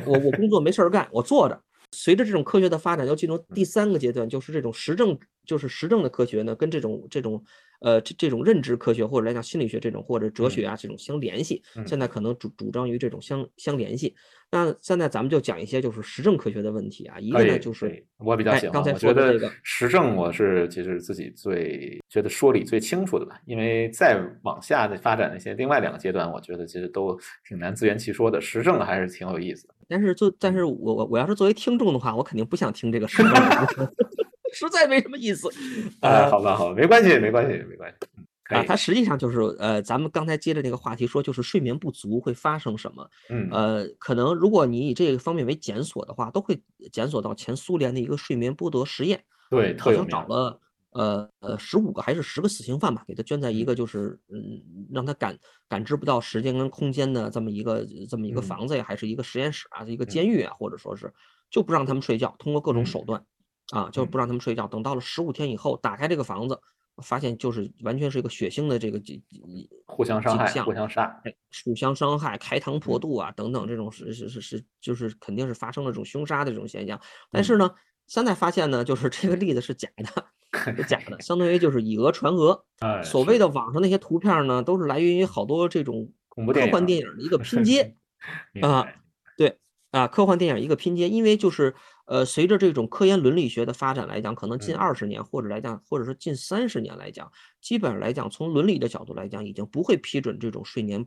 我我工作没事儿干，我坐着。随着这种科学的发展，要进入第三个阶段，就是这种实证，就是实证的科学呢，跟这种这种。呃，这这种认知科学或者来讲心理学这种或者哲学啊这种相联系，现在可能主主张于这种相相联系。那现在咱们就讲一些就是实证科学的问题啊。一个呢就是我比较喜欢，刚才说的这个实证，我是其实自己最觉得说理最清楚的吧。因为再往下的发展那些另外两个阶段，我觉得其实都挺难自圆其说的。实证还是挺有意思的。但是就但是我我我要是作为听众的话，我肯定不想听这个实证。(laughs) (laughs) 实在没什么意思，(laughs) 啊，好吧，好吧，没关系，没关系，没关系，啊，它实际上就是，呃，咱们刚才接着那个话题说，就是睡眠不足会发生什么？嗯，呃，可能如果你以这个方面为检索的话，都会检索到前苏联的一个睡眠剥夺实验，对，好像找了，呃呃，十五个还是十个死刑犯吧，给他圈在一个就是，嗯，让他感感知不到时间跟空间的这么一个这么一个房子呀，还是一个实验室啊，一个监狱啊，或者说是就不让他们睡觉，通过各种手段。啊，就是不让他们睡觉。等到了十五天以后，打开这个房子，发现就是完全是一个血腥的这个景互相伤害、互相杀，哎，互相伤害、开膛破肚啊等等，这种是是是是，就是肯定是发生了这种凶杀的这种现象。但是呢，现在发现呢，就是这个例子是假的，(laughs) 是假的，相当于就是以讹传讹。(laughs) 所谓的网上那些图片呢，都是来源于好多这种科幻电影的一个拼接啊，对啊，科幻电影一个拼接，因为就是。呃，随着这种科研伦理学的发展来讲，可能近二十年或者来讲，或者说近三十年来讲，基本上来讲，从伦理的角度来讲，已经不会批准这种睡眠，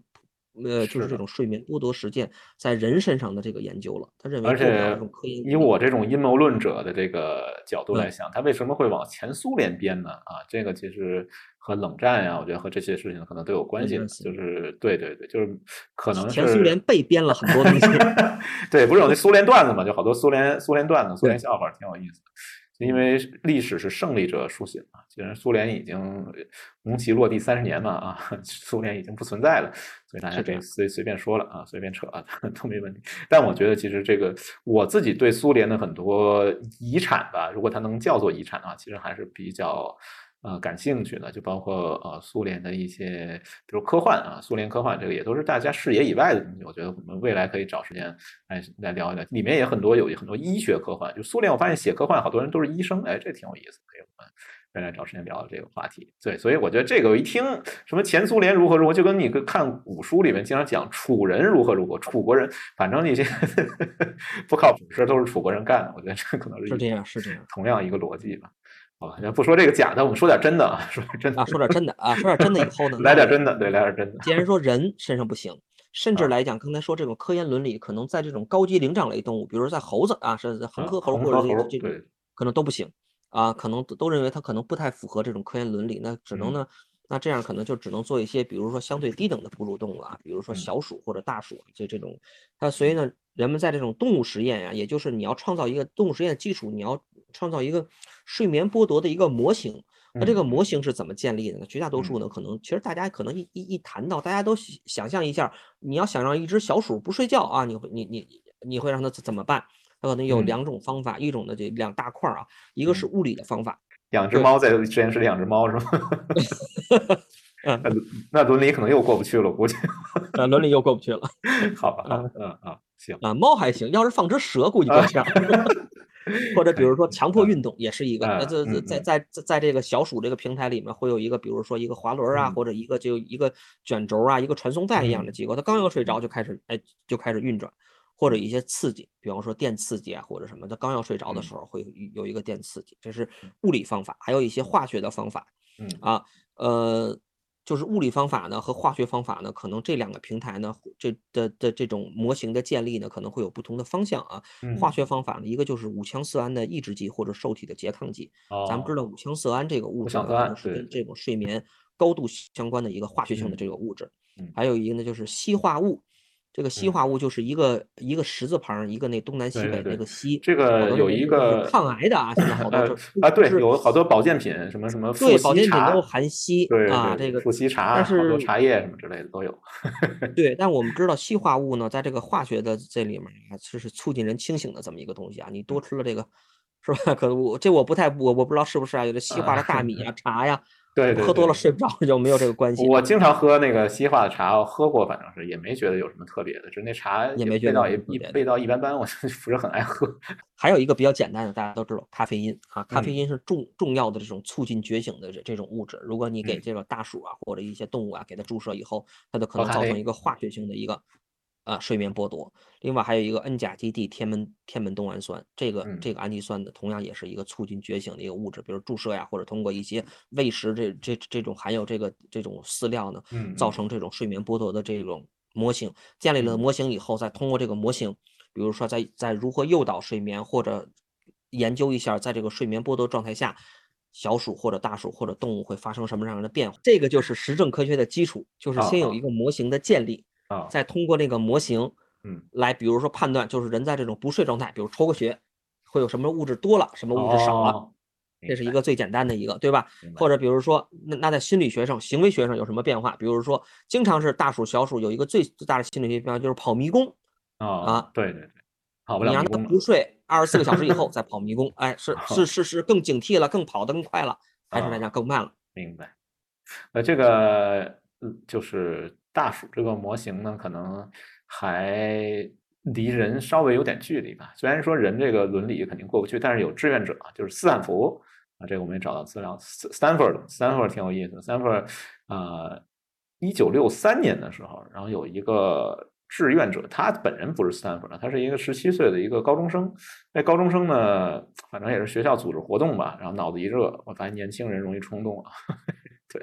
呃，就是这种睡眠剥夺实践在人身上的这个研究了。他认为，而且以我这种阴谋论者的这个角度来想，他为什么会往前苏联编呢？啊，这个其实。和冷战呀，我觉得和这些事情可能都有关系。就是对对对，就是可能前苏联被编了很多东西。(laughs) 对，不是有那苏联段子嘛？就好多苏联苏联段子、苏联笑话，挺有意思的。因为历史是胜利者书写嘛，既然苏联已经红旗落地三十年嘛，啊，(laughs) 苏联已经不存在了，所以大家可以随随便说了啊，随便扯啊 (laughs) 都没问题。但我觉得其实这个我自己对苏联的很多遗产吧，如果它能叫做遗产的话，其实还是比较。呃，感兴趣的就包括呃苏联的一些，比如科幻啊，苏联科幻这个也都是大家视野以外的东西。我觉得我们未来可以找时间来来聊一聊，里面也很多有很多医学科幻。就苏联，我发现写科幻好多人都是医生，哎，这挺有意思，可以我们再来找时间聊聊这个话题。对，所以我觉得这个我一听什么前苏联如何如何，就跟你看古书里面经常讲楚人如何如何，楚国人，反正那些 (laughs) 不靠谱事都是楚国人干的。我觉得这可能是是这样，是这样，同样一个逻辑吧。啊，要不说这个假的，我们说点真的啊，说点真的啊，说点真的啊，说点真的以后呢，(laughs) 来点真的，对，来点真的。既然说人身上不行，甚至来讲，刚才说这种科研伦理，可能在这种高级灵长类动物，比如在猴子啊，是恒河猴或者这个这种，可能都不行啊，可能都认为它可能不太符合这种科研伦理，那只能呢，那这样可能就只能做一些，比如说相对低等的哺乳动物啊，比如说小鼠或者大鼠，就这种。那所以呢，人们在这种动物实验呀，也就是你要创造一个动物实验的基础，你要。创造一个睡眠剥夺的一个模型，那这个模型是怎么建立的呢？绝大多数呢，可能其实大家可能一一一谈到，大家都想象一下，你要想让一只小鼠不睡觉啊，你会你你你会让它怎么办？它可能有两种方法，一种呢就两大块啊，一个是物理的方法，两只猫在实验室里养只猫是吗？(laughs) 那那伦理可能又过不去了，估计。(laughs) 那伦理又过不去了。好吧，嗯嗯行啊，猫还行，要是放只蛇，估计够呛。(laughs) 或者比如说强迫运动也是一个。那这在在在在这个小鼠这个平台里面会有一个，比如说一个滑轮啊，或者一个就一个卷轴啊，一个传送带一样的机构，它刚要睡着就开始哎就开始运转。或者一些刺激，比方说电刺激啊，或者什么，他刚要睡着的时候会有一个电刺激，这是物理方法。还有一些化学的方法，嗯啊，呃，就是物理方法呢和化学方法呢，可能这两个平台呢，这的的这种模型的建立呢，可能会有不同的方向啊。化学方法呢，一个就是五羟色胺的抑制剂或者受体的拮抗剂。咱们知道五羟色胺这个物质是跟这种睡眠高度相关的一个化学性的这个物质。还有一个呢就是硒化物。这个西化物就是一个一个十字旁，一个那东南西北那个硒。这个有一个抗癌的啊，现在好多啊，对，有好多保健品，什么什么对，保健品都含硒啊，这个富硒茶，好多茶叶什么之类的都有。(laughs) 对，但我们知道西化物呢，在这个化学的这里面啊，这是促进人清醒的这么一个东西啊。你多吃了这个，是吧？(laughs) 可能我这我不太我我不知道是不是啊，有的西化的大米啊、(laughs) 茶呀。对，喝多了睡不着就没有这个关系。我经常喝那个西化的茶，喝过，反正是也没觉得有什么特别的，就是那茶也没觉得味道也味道一般般，我 (laughs) 不是很爱喝。(laughs) 还有一个比较简单的，大家都知道，咖啡因啊，咖啡因是重重要的这种促进觉醒的这这种物质。如果你给这个大鼠啊或者一些动物啊给它注射以后，它就可能造成一个化学性的一个。啊，睡眠剥夺。另外还有一个 N 甲基地天门天门冬氨酸，这个这个氨基酸的同样也是一个促进觉醒的一个物质。比如注射呀，或者通过一些喂食这这这种含有这个这种饲料呢，造成这种睡眠剥夺的这种模型。建立了模型以后，再通过这个模型，比如说在在如何诱导睡眠，或者研究一下在这个睡眠剥夺状态下，小鼠或者大鼠或者动物会发生什么样的变化。这个就是实证科学的基础，就是先有一个模型的建立。再通过那个模型，嗯，来比如说判断，就是人在这种不睡状态，比如抽个血，会有什么物质多了，什么物质少了，这是一个最简单的一个，对吧？或者比如说，那那在心理学上、行为学上有什么变化？比如说，经常是大鼠、小鼠有一个最最大的心理学变化，就是跑迷宫啊，对对对，跑不了你让它不睡二十四个小时以后 (laughs) 再跑迷宫，哎，是 (laughs) 是是是更警惕了，更跑得更快了，还是来讲更慢了？明白。呃，这个就是。大鼠这个模型呢，可能还离人稍微有点距离吧。虽然说人这个伦理肯定过不去，但是有志愿者，就是斯坦福啊，这个我们也找到资料，Stanford，Stanford 挺有意思。Stanford 啊，一九六三年的时候，然后有一个志愿者，他本人不是斯坦福的，他是一个十七岁的一个高中生。那高中生呢，反正也是学校组织活动吧，然后脑子一热，我发现年轻人容易冲动啊。对，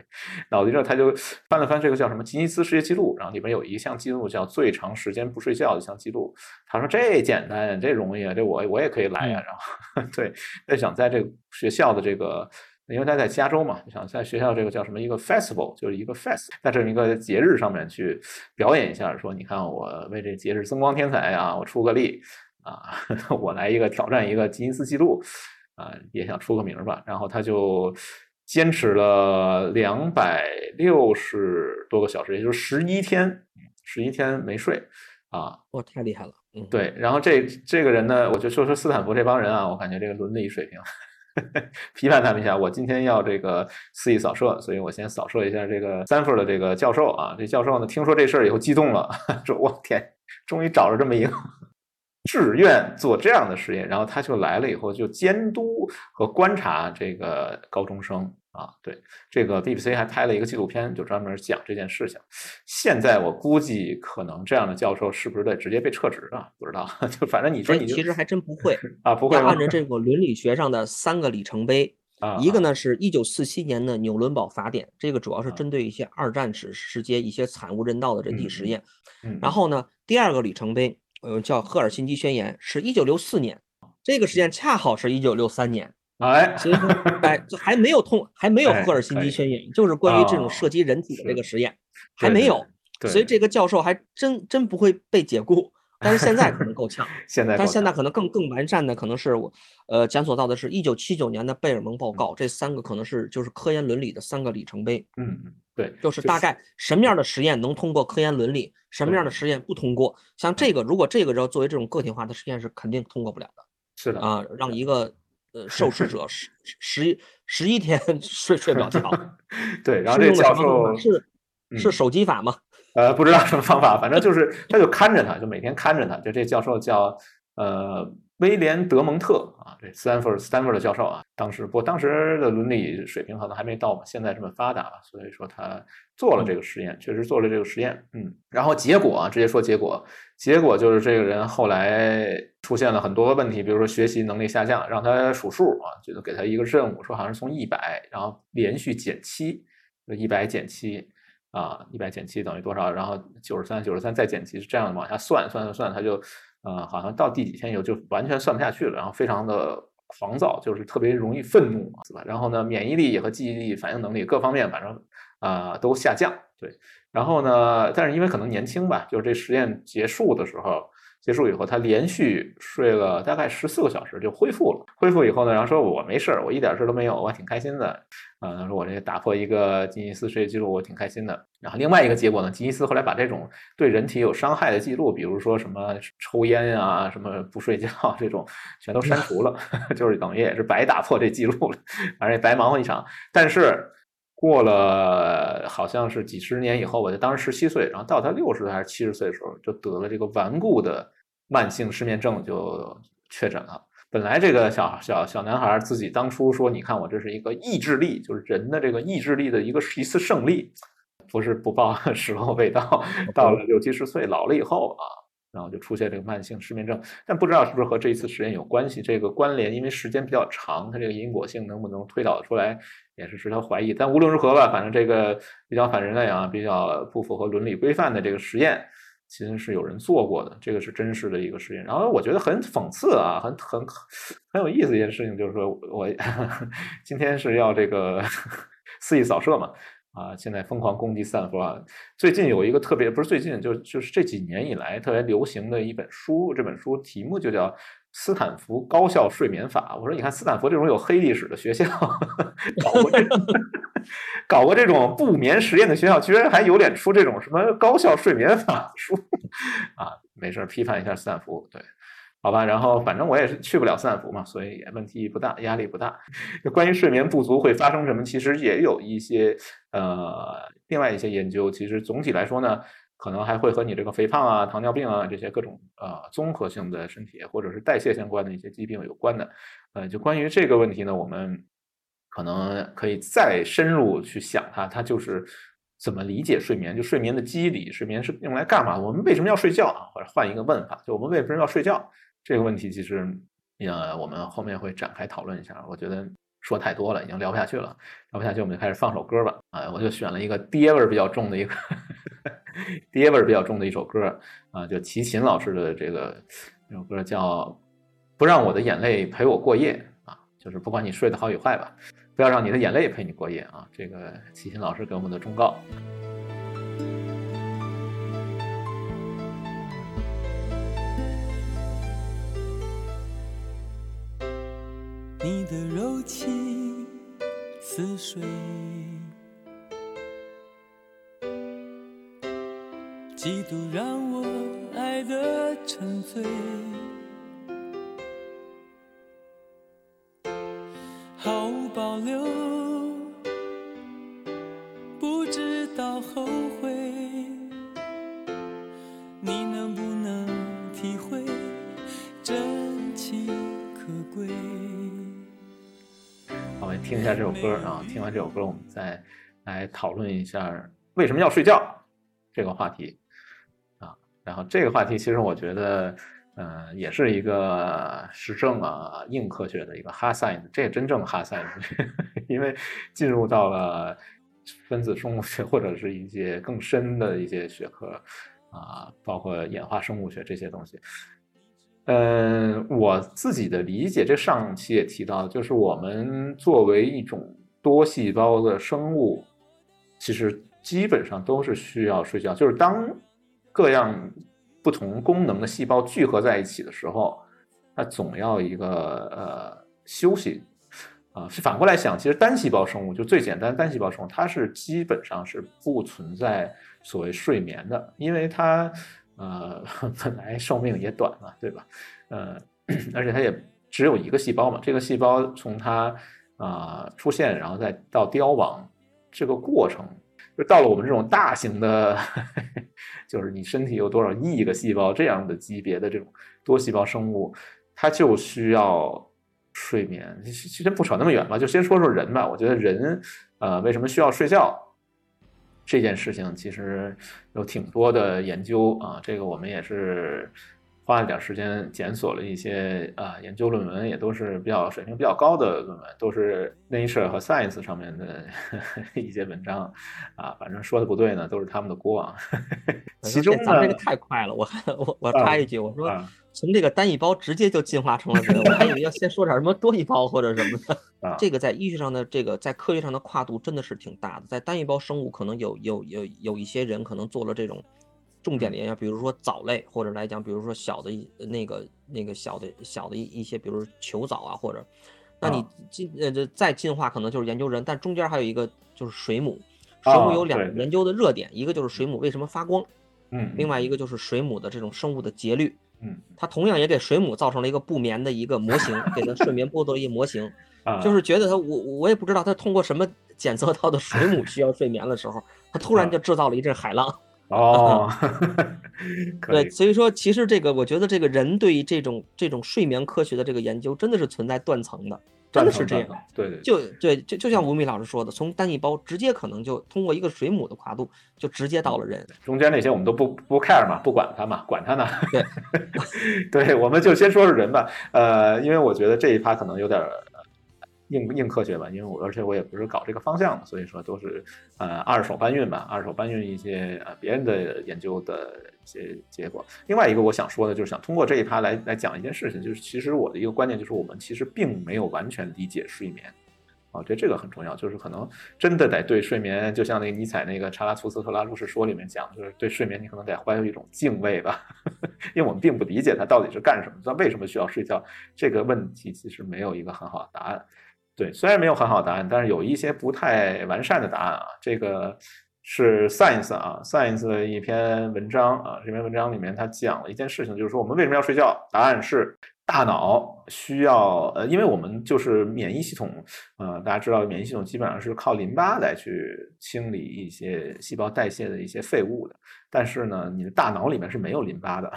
脑子热，他就翻了翻这个叫什么吉尼斯世界纪录，然后里边有一项记录叫最长时间不睡觉的一项记录。他说这简单，这容易啊，这我我也可以来呀。然后 (laughs) 对，他想在这个学校的这个，因为他在加州嘛，想在学校这个叫什么一个 festival，就是一个 fest，在这么一个节日上面去表演一下，说你看我为这节日增光添彩啊，我出个力啊，(laughs) 我来一个挑战一个吉尼斯纪录啊，也想出个名吧。然后他就。坚持了两百六十多个小时，也就是十一天，十一天没睡啊！哇，太厉害了。嗯，对。然后这这个人呢，我就说说斯坦福这帮人啊，我感觉这个伦理水平，(laughs) 批判他们一下。我今天要这个肆意扫射，所以我先扫射一下这个三份的这个教授啊。这教授呢，听说这事儿以后激动了，(laughs) 说：“我天，终于找着这么一个。”志愿做这样的实验，然后他就来了以后就监督和观察这个高中生啊。对，这个 BBC 还拍了一个纪录片，就专门讲这件事情。现在我估计可能这样的教授是不是得直接被撤职啊？不知道，(laughs) 就反正你说你其实还真不会 (laughs) 啊，不会按照这个伦理学上的三个里程碑啊，一个呢是一九四七年的纽伦堡法典，这个主要是针对一些二战时时间一些惨无人道的人体实验。然后呢，第二个里程碑。呃，叫赫尔辛基宣言，是一九六四年，这个实验恰好是一九六三年，哎，所以说，(laughs) 哎，就还没有通，还没有赫尔辛基宣言，就是关于这种涉及人体的这个实验，还没有，所以这个教授还真真不会被解雇，(laughs) 但是现在可能够呛，(laughs) 现在，但现在可能更更完善的可能是我，呃，检索到的是一九七九年的贝尔蒙报告，这三个可能是就是科研伦理的三个里程碑，嗯嗯。对，就是大概什么样的实验能通过科研伦理，什么样的实验不通过。像这个，如果这个要作为这种个体化的实验是肯定通过不了的。是的啊，让一个呃受试者十十十一天 (laughs) 睡睡不了觉。(laughs) 对，然后这教授是是手机法吗？(laughs) 呃，不知道什么方法，反正就是他就看着他，就每天看着他。就这教授叫呃威廉·德蒙特啊，这斯坦福斯坦福的教授啊，当时不，当时的伦理水平可能还没到我们现在这么发达吧，所以说他做了这个实验，确实做了这个实验，嗯，然后结果啊，直接说结果，结果就是这个人后来出现了很多问题，比如说学习能力下降，让他数数啊，就给他一个任务，说好像是从一百，然后连续减七，就一百减七啊，一百减七等于多少？然后九十三，九十三再减七，是这样往下算，算算算，他就。呃，好像到第几天以后就完全算不下去了，然后非常的狂躁，就是特别容易愤怒，是吧？然后呢，免疫力也和记忆力、反应能力各方面，反正啊都下降。对，然后呢，但是因为可能年轻吧，就是这实验结束的时候。结束以后，他连续睡了大概十四个小时就恢复了。恢复以后呢，然后说我没事儿，我一点事都没有，我还挺开心的。啊，他说我这打破一个吉尼斯世界纪录，我挺开心的。然后另外一个结果呢，吉尼斯后来把这种对人体有伤害的记录，比如说什么抽烟啊、什么不睡觉这种，全都删除了，(laughs) 就是等于也是白打破这记录了，反正也白忙活一场。但是。过了好像是几十年以后，我就当时十七岁，然后到他六十岁还是七十岁的时候，就得了这个顽固的慢性失眠症，就确诊了。本来这个小小小男孩自己当初说：“你看我这是一个意志力，就是人的这个意志力的一个一次胜利，不是不报 (laughs) 时候未到，到了六七十岁老了以后啊。”然后就出现这个慢性失眠症，但不知道是不是和这一次实验有关系。这个关联，因为时间比较长，它这个因果性能不能推导出来，也是值得怀疑。但无论如何吧，反正这个比较反人类啊，比较不符合伦理规范的这个实验，其实是有人做过的，这个是真实的一个实验。然后我觉得很讽刺啊，很很很有意思一件事情，就是说我 (laughs) 今天是要这个 (laughs) 肆意扫射嘛。啊，现在疯狂攻击斯坦福啊！最近有一个特别，不是最近，就就是这几年以来特别流行的一本书，这本书题目就叫《斯坦福高效睡眠法》。我说，你看斯坦福这种有黑历史的学校，(laughs) 搞过这 (laughs) 搞过这种不眠实验的学校，居然还有脸出这种什么高效睡眠法书 (laughs) 啊？没事，批判一下斯坦福，对。好吧，然后反正我也是去不了斯坦福嘛，所以也问题不大，压力不大。关于睡眠不足会发生什么，其实也有一些呃另外一些研究。其实总体来说呢，可能还会和你这个肥胖啊、糖尿病啊这些各种呃综合性的身体或者是代谢相关的一些疾病有关的。呃，就关于这个问题呢，我们可能可以再深入去想它，它就是怎么理解睡眠，就睡眠的机理，睡眠是用来干嘛？我们为什么要睡觉啊？或者换一个问法，就我们为什么要睡觉？这个问题其实，呃，我们后面会展开讨论一下。我觉得说太多了，已经聊不下去了。聊不下去，我们就开始放首歌吧。啊，我就选了一个爹味儿比较重的一个 (laughs) 爹味儿比较重的一首歌啊，就齐秦老师的这个这首歌叫《不让我的眼泪陪我过夜》，就是不管你睡得好与坏吧，不要让你的眼泪陪你过夜啊。这个齐秦老师给我们的忠告。你的柔情似水，几度让我爱得沉醉，留，不知道后悔。你能不能体会真情可贵？我们听一下这首歌啊！听完这首歌，我们再来讨论一下为什么要睡觉这个话题啊。然后这个话题其实我觉得，嗯，也是一个实证啊、硬科学的一个 hard science，这也真正 hard (laughs) science，因为进入到了分子生物学或者是一些更深的一些学科啊，包括演化生物学这些东西。嗯，我自己的理解，这上期也提到，就是我们作为一种多细胞的生物，其实基本上都是需要睡觉。就是当各样不同功能的细胞聚合在一起的时候，它总要一个呃休息啊。是反过来想，其实单细胞生物就最简单，单细胞生物它是基本上是不存在所谓睡眠的，因为它。呃，(laughs) 本来寿命也短嘛，对吧？呃，(clears throat) 而且它也只有一个细胞嘛。这个细胞从它啊出现，然后再到凋亡，这个过程，就到了我们这种大型的，(laughs) 就是你身体有多少亿个细胞这样的级别的这种多细胞生物，它就需要睡眠。先不扯那么远吧，就先说说人吧。我觉得人，呃，为什么需要睡觉这件事情，其实有挺多的研究啊。这个我们也是。花了点时间检索了一些啊研究论文，也都是比较水平比较高的论文，都是 Nature 和 Science 上面的 (laughs) 一些文章啊。反正说的不对呢，都是他们的锅啊。(laughs) 其中咱们这个太快了，我我我插一句，我说从这个单一胞直接就进化成了人，我还以为要先说点什么多一胞或者什么的。(laughs) 这个在医学上的这个在科学上的跨度真的是挺大的，在单一胞生物可能有有有有一些人可能做了这种。重点的研究，比如说藻类，或者来讲，比如说小的那个那个小的小的一一些，比如球藻啊，或者，那你进呃这再进化可能就是研究人，但中间还有一个就是水母，水母有两个研究的热点，一个就是水母为什么发光，嗯，另外一个就是水母的这种生物的节律，嗯，它同样也给水母造成了一个不眠的一个模型，给它睡眠剥夺一模型，(laughs) 就是觉得它我我也不知道它通过什么检测到的水母需要睡眠的时候，它突然就制造了一阵海浪。哦 (laughs) (laughs) 对，所以说其实这个，我觉得这个人对于这种这种睡眠科学的这个研究，真的是存在断层的，真的是这样。对对，就对，就就像吴敏老师说的，从单一胞直接可能就通过一个水母的跨度，就直接到了人。中间那些我们都不不 care 嘛，不管它嘛，管它呢。对，(laughs) 对，我们就先说说人吧。呃，因为我觉得这一趴可能有点。硬硬科学吧，因为我而且我也不是搞这个方向的，所以说都是呃二手搬运吧，二手搬运一些呃别人的研究的一些结果。另外一个我想说的，就是想通过这一趴来来讲一件事情，就是其实我的一个观念就是，我们其实并没有完全理解睡眠啊，我觉得这个很重要，就是可能真的得对睡眠，就像那个尼采那个《查拉图斯特拉如是说》里面讲，就是对睡眠你可能得怀有一种敬畏吧，(laughs) 因为我们并不理解它到底是干什么，它为什么需要睡觉这个问题，其实没有一个很好的答案。对，虽然没有很好答案，但是有一些不太完善的答案啊。这个是 Science 啊，Science 的一篇文章啊。这篇文章里面他讲了一件事情，就是说我们为什么要睡觉？答案是大脑需要呃，因为我们就是免疫系统，呃，大家知道免疫系统基本上是靠淋巴来去清理一些细胞代谢的一些废物的。但是呢，你的大脑里面是没有淋巴的。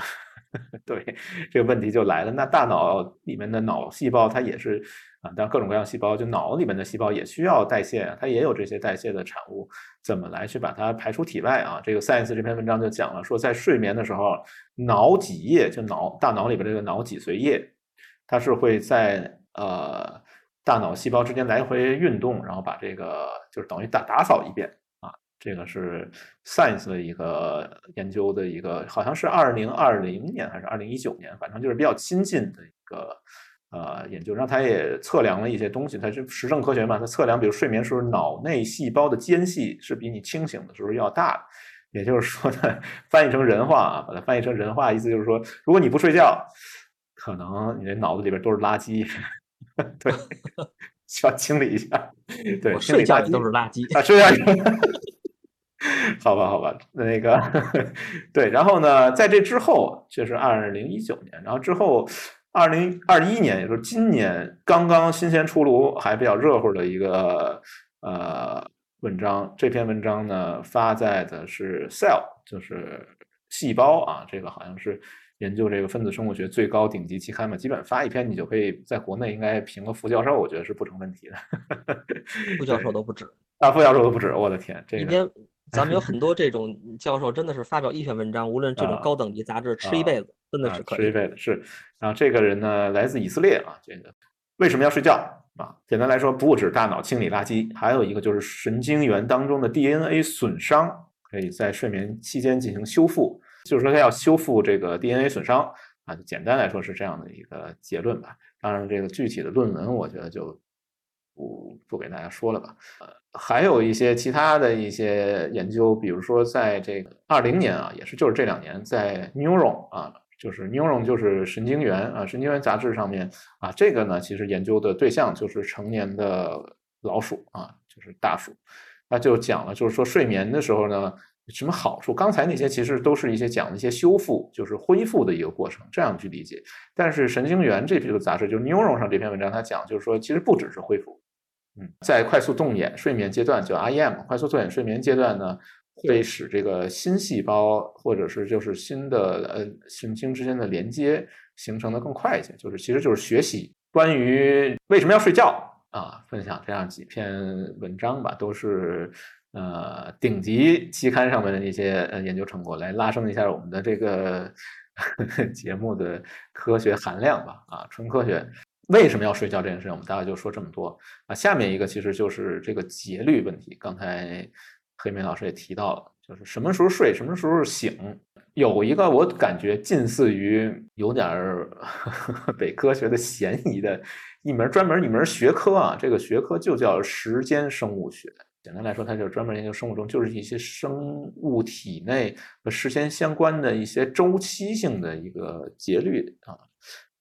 (laughs) 对，这个问题就来了。那大脑里面的脑细胞它也是。啊，当然各种各样细胞，就脑里面的细胞也需要代谢，它也有这些代谢的产物，怎么来去把它排出体外啊？这个 Science 这篇文章就讲了，说在睡眠的时候，脑脊液就脑大脑里边这个脑脊髓液，它是会在呃大脑细胞之间来回运动，然后把这个就是等于打打扫一遍。这个是 Science 的一个研究的一个，好像是二零二零年还是二零一九年，反正就是比较亲近的一个。呃，研究，然后他也测量了一些东西，它是实证科学嘛，它测量，比如睡眠时候脑内细胞的间隙是比你清醒的时候要大的，也就是说呢，翻译成人话啊，把它翻译成人话，意思就是说，如果你不睡觉，可能你这脑子里边都是垃圾，(laughs) 对，需要清理一下，对，睡觉都是垃圾。啊，睡觉，(laughs) 好吧，好吧，那个，(laughs) 对，然后呢，在这之后就是二零一九年，然后之后。二零二一年，也就是今年刚刚新鲜出炉，还比较热乎的一个呃文章。这篇文章呢，发在的是《Cell》，就是细胞啊，这个好像是研究这个分子生物学最高顶级期刊嘛。基本发一篇，你就可以在国内应该评个副教授，我觉得是不成问题的。(laughs) 副教授都不止啊，副教授都不止，我的天，这个。咱们有很多这种教授，真的是发表医学文章，无论这种高等级杂志，吃一辈子，真的是可以。吃一辈子是。然后这个人呢，来自以色列啊，这个为什么要睡觉啊？简单来说，不止大脑清理垃圾，还有一个就是神经元当中的 DNA 损伤，可以在睡眠期间进行修复。就是说，他要修复这个 DNA 损伤啊。简单来说是这样的一个结论吧。当然，这个具体的论文，我觉得就不不给大家说了吧。呃。还有一些其他的一些研究，比如说在这个二零年啊，也是就是这两年，在 Neuron 啊，就是 Neuron 就是神经元啊，神经元杂志上面啊，这个呢其实研究的对象就是成年的老鼠啊，就是大鼠，那就讲了，就是说睡眠的时候呢，什么好处？刚才那些其实都是一些讲一些修复，就是恢复的一个过程，这样去理解。但是神经元这个杂志，就 Neuron 上这篇文章，它讲就是说，其实不只是恢复。嗯，在快速动眼睡眠阶段叫 REM，快速动眼睡眠阶段呢，会使这个新细胞或者是就是新的呃神经之间的连接形成的更快一些。就是其实就是学习关于为什么要睡觉啊，分享这样几篇文章吧，都是呃顶级期刊上面的一些呃研究成果，来拉升一下我们的这个 (laughs) 节目的科学含量吧。啊，纯科学。为什么要睡觉这件事情，我们大概就说这么多啊。下面一个其实就是这个节律问题。刚才黑莓老师也提到了，就是什么时候睡，什么时候醒。有一个我感觉近似于有点儿 (laughs) 伪科学的嫌疑的一门专门一门学科啊，这个学科就叫时间生物学。简单来说，它就是专门研究生物中就是一些生物体内和时间相关的一些周期性的一个节律啊。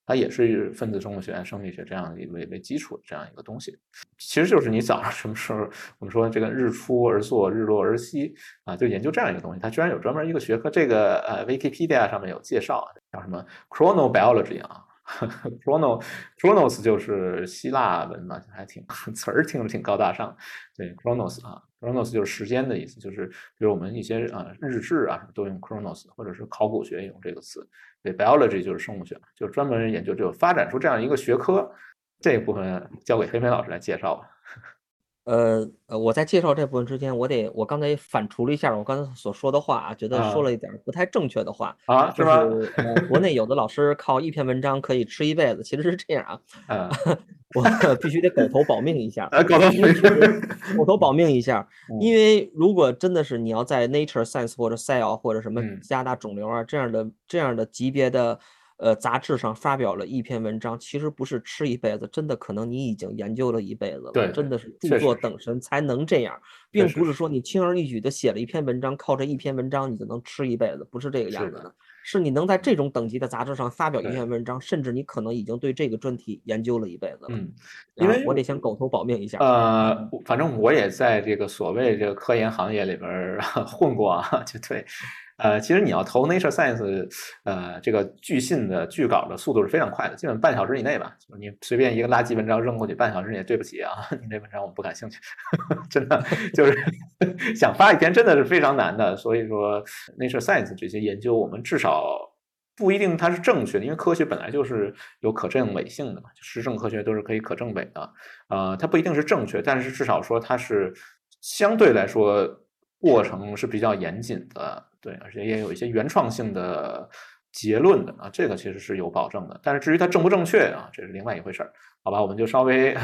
它也是分子生物学、生理学这样一为为基础的这样一个东西，其实就是你早上什么时候，我们说这个日出而作，日落而息啊，就研究这样一个东西。它居然有专门一个学科，这个呃，Wikipedia 上面有介绍，叫什么 Chronobiology 啊。(laughs) Chrono Chronos 就是希腊文嘛，还挺 (laughs) 词儿听着挺高大上。对，Chronos 啊，Chronos 就是时间的意思，就是比如我们一些啊日志啊都用 Chronos，或者是考古学用这个词。对，Biology 就是生物学，就是专门研究这个发展出这样一个学科。这一部分交给黑飞老师来介绍吧。呃呃，我在介绍这部分之前，我得我刚才反刍了一下我刚才所说的话啊，觉得说了一点不太正确的话啊，是吧？国内有的老师靠一篇文章可以吃一辈子，其实是这样啊。(laughs) 我必须得狗头保命一下，(laughs) 狗头 (laughs) 狗头保命一下，因为如果真的是你要在 Nature Science 或者 Cell 或者什么加拿大肿瘤啊这样的这样的级别的。呃，杂志上发表了一篇文章，其实不是吃一辈子，真的可能你已经研究了一辈子了，对，真的是著作等。身才能这样，并不是说你轻而易举的写了一篇文章，靠这一篇文章你就能吃一辈子，不是这个样子的，是你能在这种等级的杂志上发表一篇。文章，甚至你可能已经对这个专题研究了一辈子了，嗯，因为我得先狗头保命一下，呃，反正我也在这个所谓这个科研行业里边 (laughs) 混过啊，就对。呃，其实你要投 Nature Science，呃，这个拒信的拒稿的速度是非常快的，基本半小时以内吧。你随便一个垃圾文章扔过去，半小时内，对不起啊，(laughs) 你这文章我们不感兴趣，(laughs) 真的就是 (laughs) 想发一篇真的是非常难的。所以说 Nature Science 这些研究，我们至少不一定它是正确的，因为科学本来就是有可证伪性的嘛，实证科学都是可以可证伪的。呃，它不一定是正确，但是至少说它是相对来说过程是比较严谨的。对，而且也有一些原创性的结论的啊，这个其实是有保证的。但是至于它正不正确啊，这是另外一回事儿，好吧？我们就稍微，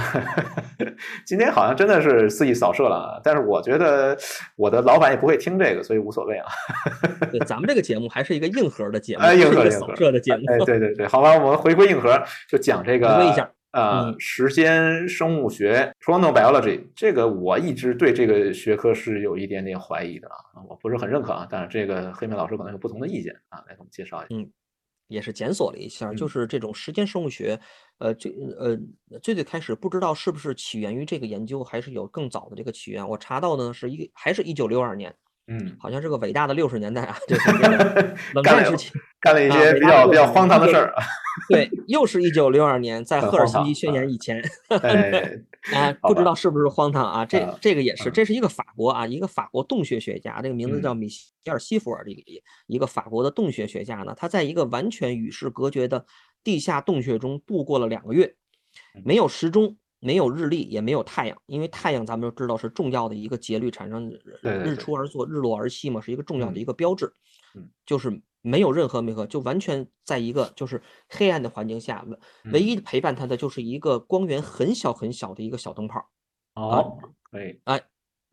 (laughs) 今天好像真的是肆意扫射了。但是我觉得我的老板也不会听这个，所以无所谓啊。(laughs) 对，咱们这个节目还是一个硬核的节目，硬核扫射的节目。哎，对对对，好吧，我们回归硬核，就讲这个。回归一下。呃，时间生物学 （chronobiology） 这个我一直对这个学科是有一点点怀疑的啊，我不是很认可啊。但是这个黑妹老师可能有不同的意见啊，来给我们介绍一下。嗯，也是检索了一下，就是这种时间生物学，呃，最呃最最开始不知道是不是起源于这个研究，还是有更早的这个起源。我查到呢，是一还是一九六二年。嗯，好像是个伟大的六十年代啊，就是 (laughs) 冷战时期干了一些比较比较荒唐的事儿。对，又是一九六二年，在赫尔辛基宣言以前。啊，(laughs) 不知道是不是荒唐啊？这这个也是，这是一个法国啊，一个法国洞穴学家，这个名字叫米歇尔西弗尔的一个法国的洞穴学家呢，他在一个完全与世隔绝的地下洞穴中度过了两个月，没有时钟。没有日历，也没有太阳，因为太阳咱们都知道是重要的一个节律，产生日出而作，日落而息嘛，是一个重要的一个标志。就是没有任何没和，就完全在一个就是黑暗的环境下，唯一陪伴他的就是一个光源很小很小的一个小灯泡。哦，可以，哎，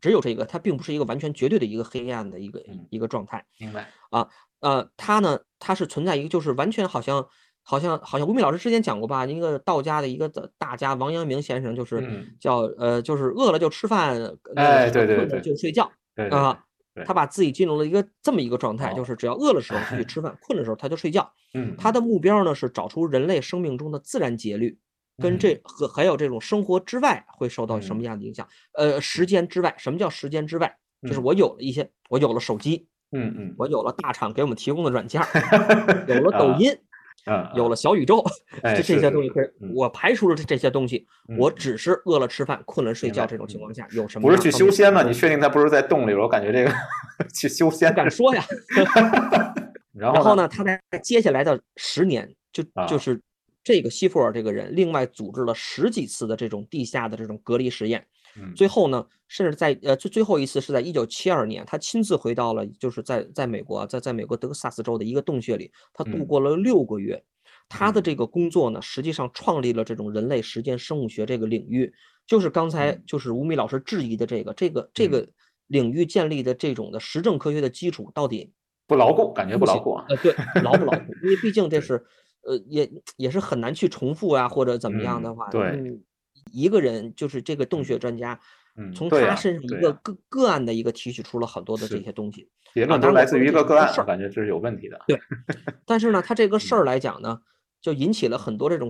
只有这个，它并不是一个完全绝对的一个黑暗的一个一个状态。明白啊？呃，它呢，它是存在一个就是完全好像。好像好像吴敏老师之前讲过吧，一个道家的一个大家王阳明先生就是叫呃就是饿了就吃饭，哎对对对，就睡觉啊，他把自己进入了一个这么一个状态，就是只要饿的时候 (laughs) 他去吃饭，困的时候他就睡觉。嗯，他的目标呢是找出人类生命中的自然节律，跟这和还有这种生活之外会受到什么样的影响？呃，时间之外，什么叫时间之外？就是我有了一些，我有了手机，嗯嗯，我有了大厂给我们提供的软件，(laughs) 有了抖音。啊，有了小宇宙，这这些东西可以，我排除了这这些东西，我只是饿了吃饭，困了睡觉这种情况下有什么？不是去修仙吗？你确定他不是在洞里？我感觉这个去修仙，敢说呀。(laughs) 然后呢？他在接下来的十年就就是这个西弗尔这个人，另外组织了十几次的这种地下的这种隔离实验。最后呢，甚至在呃最最后一次是在一九七二年，他亲自回到了就是在在美国，在在美国德克萨斯州的一个洞穴里，他度过了六个月。他的这个工作呢，实际上创立了这种人类时间生物学这个领域，就是刚才就是吴米老师质疑的这个这个这个领域建立的这种的实证科学的基础到底不牢固，感觉不牢固啊。呃，对，牢不牢固？(laughs) 因为毕竟这是呃也也是很难去重复啊，或者怎么样的话，对。一个人就是这个洞穴专家，从他身上一个个个案的一个提取出了很多的这些东西，结论都来自于一个个案，感觉这是有问题的。对，(laughs) 但是呢，他这个事儿来讲呢，就引起了很多这种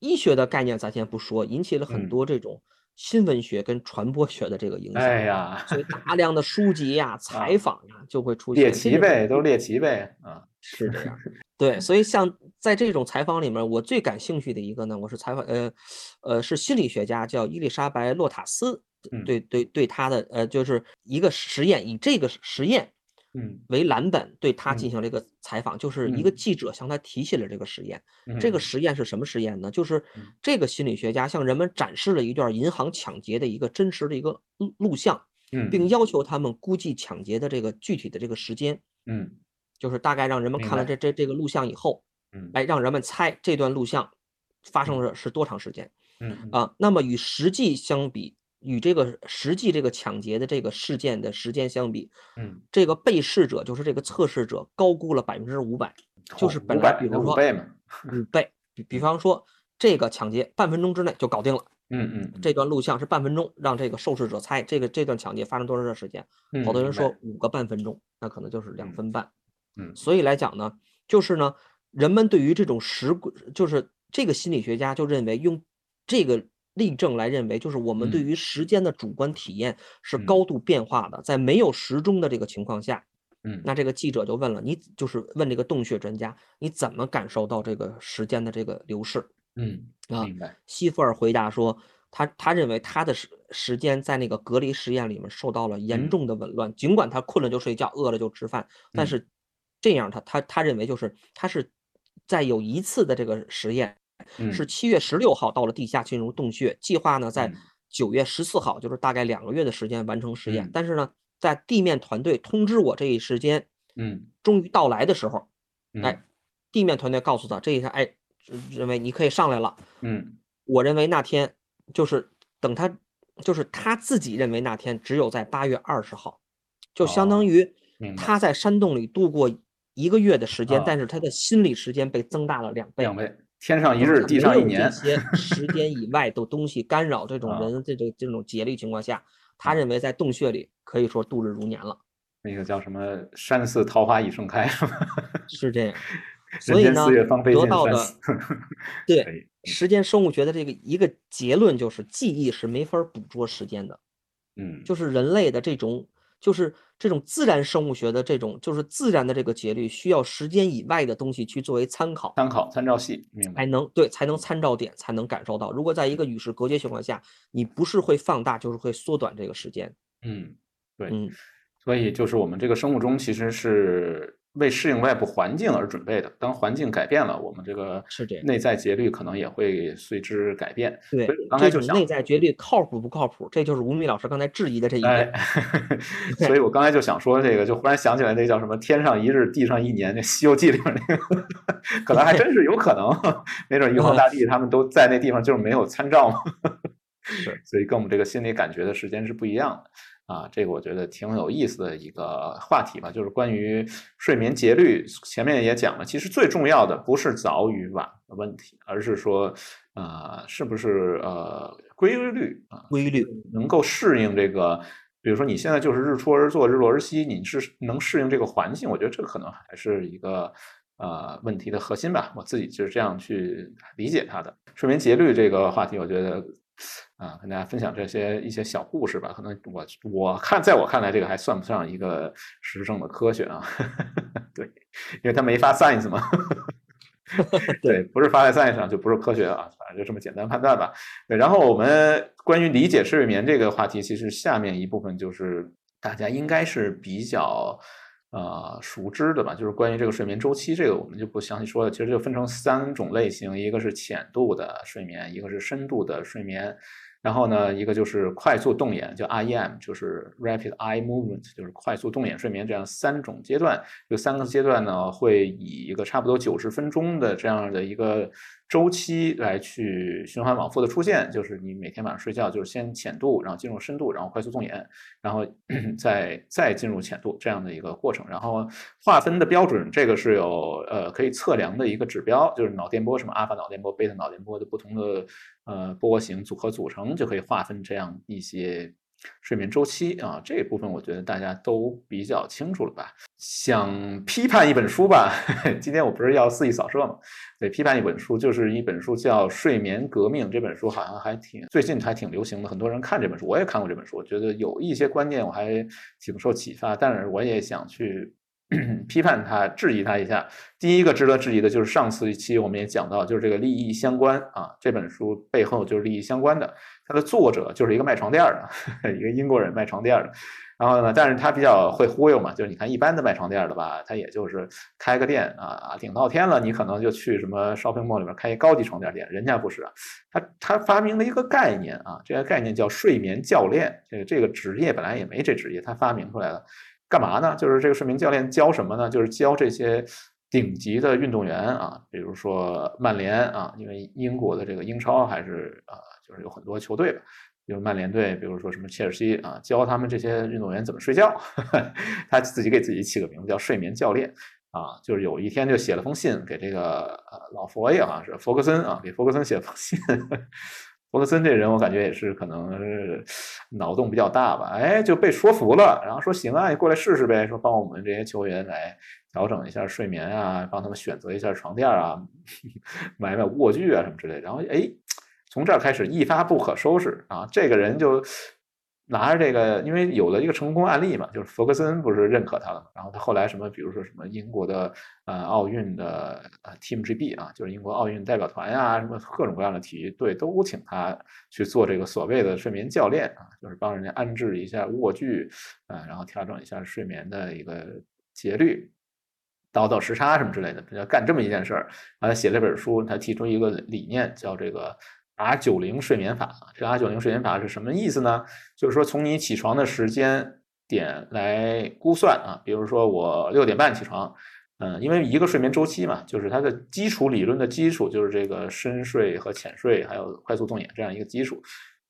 医学的概念，咱先不说，引起了很多这种新闻学跟传播学的这个影响。哎呀，所以大量的书籍呀、(laughs) 采访呀就会出现。猎奇呗，都是猎奇呗，啊，是这样。对，所以像在这种采访里面，我最感兴趣的一个呢，我是采访，呃，呃，是心理学家叫伊丽莎白·洛塔斯，对对对，他的呃，就是一个实验，以这个实验，嗯，为蓝本，对他进行了一个采访，就是一个记者向他提起了这个实验。这个。实验是什么实验呢？就是这个心理学家向人们展示了一段银行抢劫的一个真实的一个录录像，并要求他们估计抢劫的这个具体的这个时间，嗯。就是大概让人们看了这这这个录像以后，嗯，来让人们猜这段录像发生了是多长时间，嗯啊，那么与实际相比，与这个实际这个抢劫的这个事件的时间相比，嗯，这个被试者就是这个测试者高估了百分之五百，就是本来比如说五倍嘛，五倍，比比方说这个抢劫半分钟之内就搞定了，嗯嗯，这段录像是半分钟，让这个受试者猜这个这段抢劫发生多长时间，好多人说。五个半分钟，那可能就是两分半。嗯，所以来讲呢，就是呢，人们对于这种时，就是这个心理学家就认为用这个例证来认为，就是我们对于时间的主观体验是高度变化的，在没有时钟的这个情况下，嗯，那这个记者就问了，你就是问这个洞穴专家，你怎么感受到这个时间的这个流逝？嗯，啊。西弗尔回答说，他他认为他的时时间在那个隔离实验里面受到了严重的紊乱，尽管他困了就睡觉，饿了就吃饭，但是。这样，他他他认为就是他是在有一次的这个实验，是七月十六号到了地下进入洞穴，计划呢在九月十四号，就是大概两个月的时间完成实验。但是呢，在地面团队通知我这一时间，嗯，终于到来的时候，哎，地面团队告诉他这一下，哎，认为你可以上来了。嗯，我认为那天就是等他，就是他自己认为那天只有在八月二十号，就相当于他在山洞里度过。一个月的时间，但是他的心理时间被增大了两倍。两倍，天上一日，地上一年。这些时间以外的东西干扰这种人这种这种节律情况下，他认为在洞穴里可以说度日如年了。那个叫什么“山寺桃花已盛开” (laughs) 是这样。所以呢，得到的 (laughs) 对时间生物学的这个一个结论就是，记忆是没法捕捉时间的。嗯，就是人类的这种。就是这种自然生物学的这种，就是自然的这个节律，需要时间以外的东西去作为参考、参考、参照系，才能对，才能参照点，才能感受到。如果在一个与世隔绝情况下，你不是会放大，就是会缩短这个时间。嗯，对，嗯，所以就是我们这个生物钟其实是。为适应外部环境而准备的。当环境改变了，我们这个是这内在节律可能也会随之改变。对，刚才就内在节律靠谱不靠谱？这就是吴敏老师刚才质疑的这一点。(laughs) 所以我刚才就想说这个，就忽然想起来那叫什么“天上一日，地上一年”那《西游记》里面那个，可能还真是有可能。没准玉皇大帝他们都在那地方，就是没有参照嘛。是，(laughs) 所以跟我们这个心理感觉的时间是不一样的。啊，这个我觉得挺有意思的一个话题吧，就是关于睡眠节律。前面也讲了，其实最重要的不是早与晚的问题，而是说，呃，是不是呃规律啊？规律能够适应这个，比如说你现在就是日出而作，日落而息，你是能适应这个环境？我觉得这可能还是一个呃问题的核心吧。我自己就是这样去理解它的。睡眠节律这个话题，我觉得。啊，跟大家分享这些一些小故事吧。可能我我看，在我看来，这个还算不上一个实证的科学啊。(laughs) 对，因为它没发 science 嘛。(laughs) 对，不是发在 science 上就不是科学啊。反正就这么简单判断吧。对，然后我们关于理解睡眠这个话题，其实下面一部分就是大家应该是比较呃熟知的吧，就是关于这个睡眠周期，这个我们就不详细说了。其实就分成三种类型，一个是浅度的睡眠，一个是深度的睡眠。然后呢，一个就是快速动眼，叫 REM，就是 Rapid Eye Movement，就是快速动眼睡眠，这样三种阶段。这三个阶段呢，会以一个差不多九十分钟的这样的一个周期来去循环往复的出现。就是你每天晚上睡觉，就是先浅度，然后进入深度，然后快速动眼，然后 (clears throat) 再再进入浅度这样的一个过程。然后划分的标准，这个是有呃可以测量的一个指标，就是脑电波，什么阿尔法脑电波、贝塔脑电波的不同的。呃，波形组合组成就可以划分这样一些睡眠周期啊，这一部分我觉得大家都比较清楚了吧？想批判一本书吧，(laughs) 今天我不是要肆意扫射吗？对，批判一本书就是一本书叫《睡眠革命》，这本书好像还挺最近还挺流行的，很多人看这本书，我也看过这本书，我觉得有一些观念我还挺受启发，但是我也想去。(clears throat) 批判他，质疑他一下。第一个值得质疑的就是上次一期我们也讲到，就是这个利益相关啊，这本书背后就是利益相关的。它的作者就是一个卖床垫的，(laughs) 一个英国人卖床垫的。然后呢，但是他比较会忽悠嘛，就是你看一般的卖床垫的吧，他也就是开个店啊，顶到天了，你可能就去什么 shopping mall 里面开一高级床垫店。人家不是啊，他他发明了一个概念啊，这个概念叫睡眠教练。这个这个职业本来也没这职业，他发明出来了。干嘛呢？就是这个睡眠教练教什么呢？就是教这些顶级的运动员啊，比如说曼联啊，因为英国的这个英超还是啊，就是有很多球队吧，比如曼联队，比如说什么切尔西啊，教他们这些运动员怎么睡觉。(laughs) 他自己给自己起个名字叫睡眠教练啊，就是有一天就写了封信给这个呃老佛爷好像是弗格森啊，给弗格森写封信。弗格森这人，我感觉也是可能是脑洞比较大吧，哎，就被说服了，然后说行啊，你过来试试呗，说帮我们这些球员来调整一下睡眠啊，帮他们选择一下床垫啊，(laughs) 买买卧具啊什么之类，然后哎，从这儿开始一发不可收拾啊，这个人就。拿着这个，因为有了一个成功案例嘛，就是弗格森不是认可他了嘛，然后他后来什么，比如说什么英国的呃奥运的呃 Team GB 啊，就是英国奥运代表团呀，什么各种各样的体育队都请他去做这个所谓的睡眠教练啊，就是帮人家安置一下卧具啊，然后调整一下睡眠的一个节律，倒倒时差什么之类的，要干这么一件事儿。他写了本书，他提出一个理念，叫这个。R 九零睡眠法，这 R 九零睡眠法是什么意思呢？就是说从你起床的时间点来估算啊，比如说我六点半起床，嗯，因为一个睡眠周期嘛，就是它的基础理论的基础就是这个深睡和浅睡，还有快速动眼这样一个基础。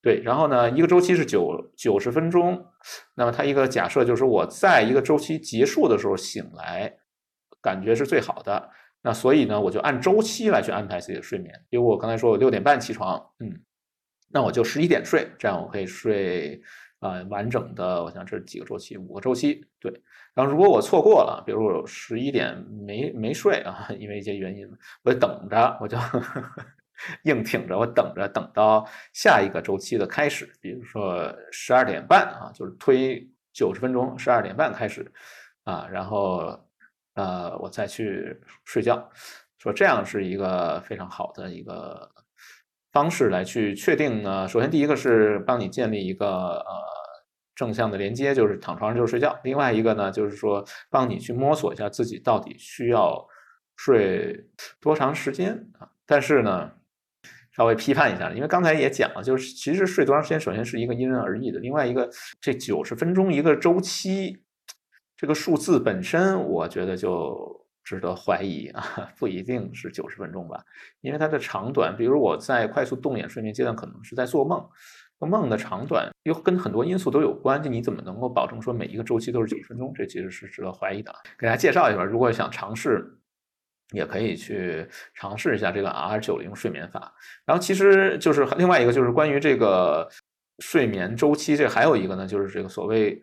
对，然后呢，一个周期是九九十分钟，那么它一个假设就是我在一个周期结束的时候醒来，感觉是最好的。那所以呢，我就按周期来去安排自己的睡眠。比如我刚才说我六点半起床，嗯，那我就十一点睡，这样我可以睡啊完整的。我想这几个周期，五个周期。对。然后如果我错过了，比如我十一点没没睡啊，(laughs) 因为一些原因，我就等着，我就 (laughs) 硬挺着，我等着等到下一个周期的开始，比如说十二点半啊，就是推九十分钟，十二点半开始啊，然后。呃，我再去睡觉，说这样是一个非常好的一个方式来去确定呢。首先，第一个是帮你建立一个呃正向的连接，就是躺床上就睡觉。另外一个呢，就是说帮你去摸索一下自己到底需要睡多长时间啊。但是呢，稍微批判一下，因为刚才也讲了，就是其实睡多长时间，首先是一个因人而异的。另外一个，这九十分钟一个周期。这个数字本身，我觉得就值得怀疑啊，不一定是九十分钟吧，因为它的长短，比如我在快速动眼睡眠阶段，可能是在做梦，梦的长短又跟很多因素都有关，就你怎么能够保证说每一个周期都是九十分钟？这其实是值得怀疑的。给大家介绍一下，如果想尝试，也可以去尝试一下这个 R 九零睡眠法。然后其实就是另外一个就是关于这个睡眠周期，这还有一个呢，就是这个所谓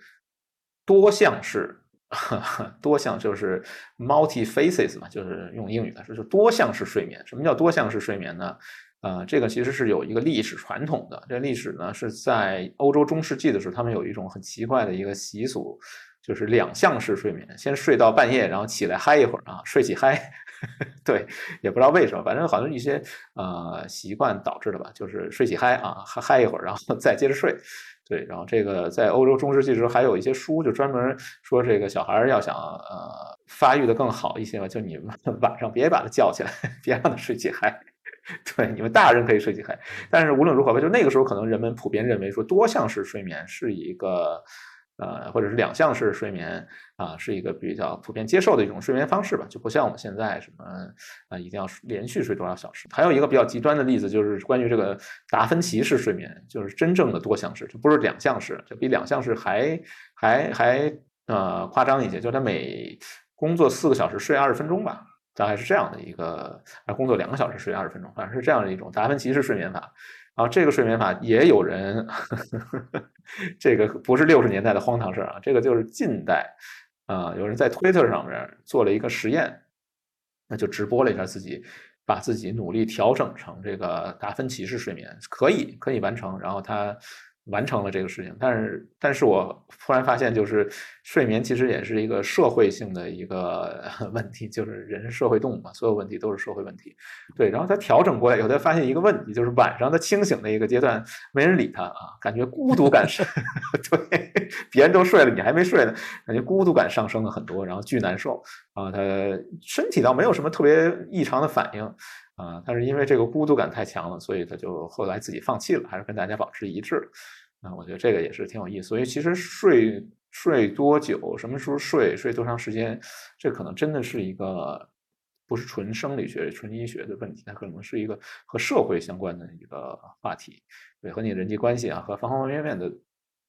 多项式。(laughs) 多项就是 multi phases 嘛，就是用英语来说，就多项式睡眠。什么叫多项式睡眠呢？呃，这个其实是有一个历史传统的。这历史呢是在欧洲中世纪的时候，他们有一种很奇怪的一个习俗，就是两项式睡眠，先睡到半夜，然后起来嗨一会儿啊，睡起嗨。(laughs) 对，也不知道为什么，反正好像一些呃习惯导致的吧，就是睡起嗨啊，嗨嗨一会儿，然后再接着睡。对，然后这个在欧洲中世纪时候还有一些书，就专门说这个小孩要想呃发育的更好一些嘛，就你们 (laughs) 晚上别把他叫起来，别让他睡起嗨。(laughs) 对，你们大人可以睡起嗨，但是无论如何吧，就那个时候可能人们普遍认为说多项式睡眠是一个。呃，或者是两项式睡眠啊，是一个比较普遍接受的一种睡眠方式吧，就不像我们现在什么啊，一定要连续睡多少小时。还有一个比较极端的例子，就是关于这个达芬奇式睡眠，就是真正的多项式，就不是两项式，就比两项式还还还呃夸张一些，就是他每工作四个小时睡二十分钟吧，大概是这样的一个，啊，工作两个小时睡二十分钟，反正是这样的一种达芬奇式睡眠法。然后这个睡眠法也有人，(laughs) 这个不是六十年代的荒唐事儿啊，这个就是近代啊，有人在推特上面做了一个实验，那就直播了一下自己，把自己努力调整成这个达芬奇式睡眠，可以可以完成，然后他。完成了这个事情，但是，但是我突然发现，就是睡眠其实也是一个社会性的一个 (laughs) 问题，就是人是社会动物嘛，所有问题都是社会问题。对，然后他调整过来以后，他发现一个问题，就是晚上他清醒的一个阶段，没人理他啊，感觉孤独感是，(laughs) 对，别人都睡了，你还没睡呢，感觉孤独感上升了很多，然后巨难受啊。他身体倒没有什么特别异常的反应啊，但是因为这个孤独感太强了，所以他就后来自己放弃了，还是跟大家保持一致。啊，我觉得这个也是挺有意思。所以其实睡睡多久，什么时候睡，睡多长时间，这可能真的是一个不是纯生理学、纯医学的问题，它可能是一个和社会相关的一个话题，对，和你人际关系啊，和方方面面的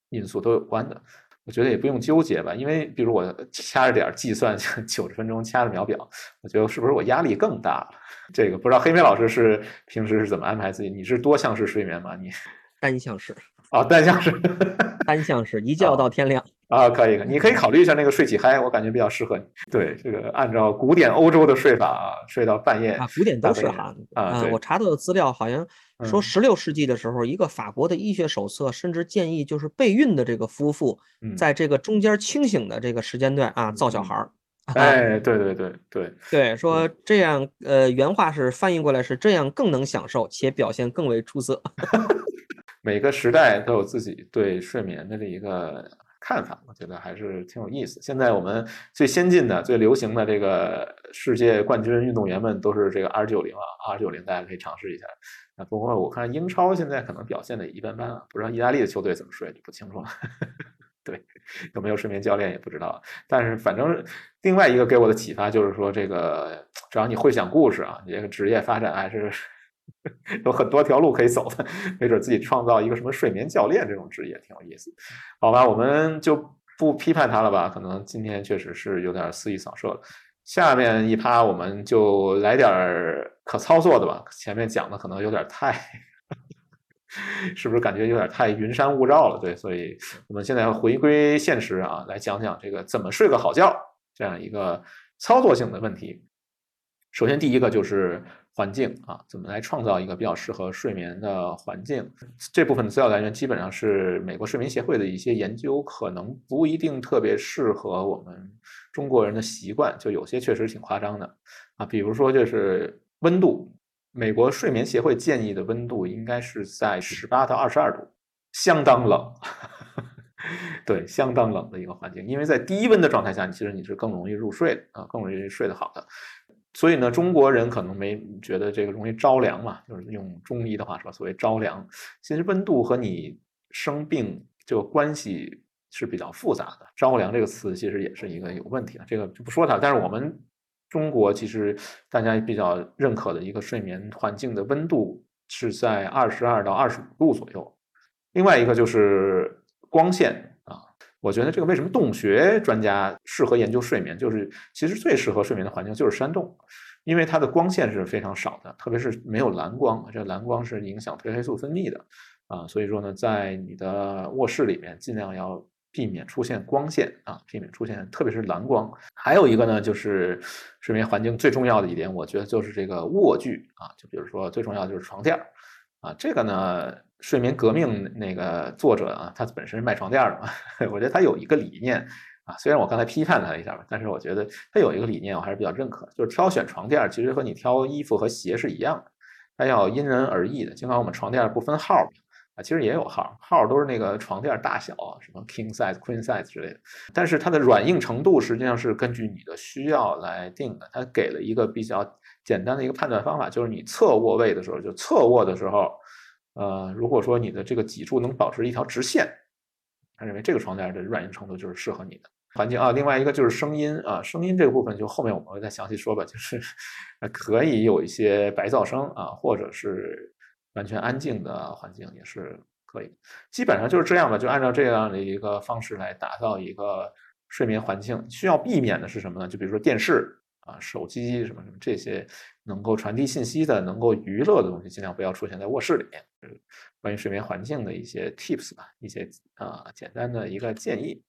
因素都有关的。我觉得也不用纠结吧，因为比如我掐着点计算九十分钟，掐着秒表，我觉得是不是我压力更大了？这个不知道黑莓老师是平时是怎么安排自己？你是多项式睡眠吗？你单项式。啊，单向式，(laughs) 单向式，一觉到天亮啊，可以，你可以考虑一下那个睡起嗨，我感觉比较适合你。对，这个按照古典欧洲的睡法啊，睡到半夜啊，古典都是哈啊。我查到的资料好像说，十六世纪的时候，一个法国的医学手册甚至建议，就是备孕的这个夫妇，在这个中间清醒的这个时间段啊，造小孩儿。哎，对对对对对，说这样，呃，原话是翻译过来是这样更能享受，且表现更为出色。(laughs) 每个时代都有自己对睡眠的这一个看法，我觉得还是挺有意思。现在我们最先进的、最流行的这个世界冠军运动员们都是这个 R 九零啊，R 九零大家可以尝试一下。不过我看英超现在可能表现的一般般啊，不知道意大利的球队怎么睡就不清楚了。(laughs) 对，有没有睡眠教练也不知道。但是反正另外一个给我的启发就是说，这个只要你会讲故事啊，你这个职业发展还是。有很多条路可以走的，没准自己创造一个什么睡眠教练这种职业挺有意思。好吧，我们就不批判他了吧？可能今天确实是有点肆意扫射了。下面一趴我们就来点可操作的吧。前面讲的可能有点太，(laughs) 是不是感觉有点太云山雾罩了？对，所以我们现在要回归现实啊，来讲讲这个怎么睡个好觉这样一个操作性的问题。首先，第一个就是环境啊，怎么来创造一个比较适合睡眠的环境？这部分的资料来源基本上是美国睡眠协会的一些研究，可能不一定特别适合我们中国人的习惯，就有些确实挺夸张的啊。比如说，就是温度，美国睡眠协会建议的温度应该是在十八到二十二度，相当冷，(laughs) 对，相当冷的一个环境。因为在低温的状态下，其实你是更容易入睡的啊，更容易睡得好的。所以呢，中国人可能没觉得这个容易着凉嘛，就是用中医的话说，所谓着凉。其实温度和你生病这个关系是比较复杂的。着凉这个词其实也是一个有问题的，这个就不说它。但是我们中国其实大家比较认可的一个睡眠环境的温度是在二十二到二十五度左右。另外一个就是光线。我觉得这个为什么洞穴专家适合研究睡眠，就是其实最适合睡眠的环境就是山洞，因为它的光线是非常少的，特别是没有蓝光，这蓝光是影响褪黑素分泌的啊，所以说呢，在你的卧室里面尽量要避免出现光线啊，避免出现特别是蓝光。还有一个呢，就是睡眠环境最重要的一点，我觉得就是这个卧具啊，就比如说最重要就是床垫儿。啊，这个呢，睡眠革命那个作者啊，他本身是卖床垫的嘛，(laughs) 我觉得他有一个理念啊。虽然我刚才批判他一下吧，但是我觉得他有一个理念我还是比较认可，就是挑选床垫其实和你挑衣服和鞋是一样的，它要因人而异的。尽管我们床垫不分号啊，其实也有号，号都是那个床垫大小，什么 king size、queen size 之类的，但是它的软硬程度实际上是根据你的需要来定的。它给了一个比较简单的一个判断方法，就是你侧卧位的时候，就侧卧的时候。呃，如果说你的这个脊柱能保持一条直线，他认为这个床垫的软硬程度就是适合你的环境啊。另外一个就是声音啊，声音这个部分就后面我们会再详细说吧。就是可以有一些白噪声啊，或者是完全安静的环境也是可以。基本上就是这样吧，就按照这样的一个方式来打造一个睡眠环境。需要避免的是什么呢？就比如说电视。啊，手机什么什么这些能够传递信息的、能够娱乐的东西，尽量不要出现在卧室里面。关于睡眠环境的一些 tips 吧，一些啊简单的一个建议。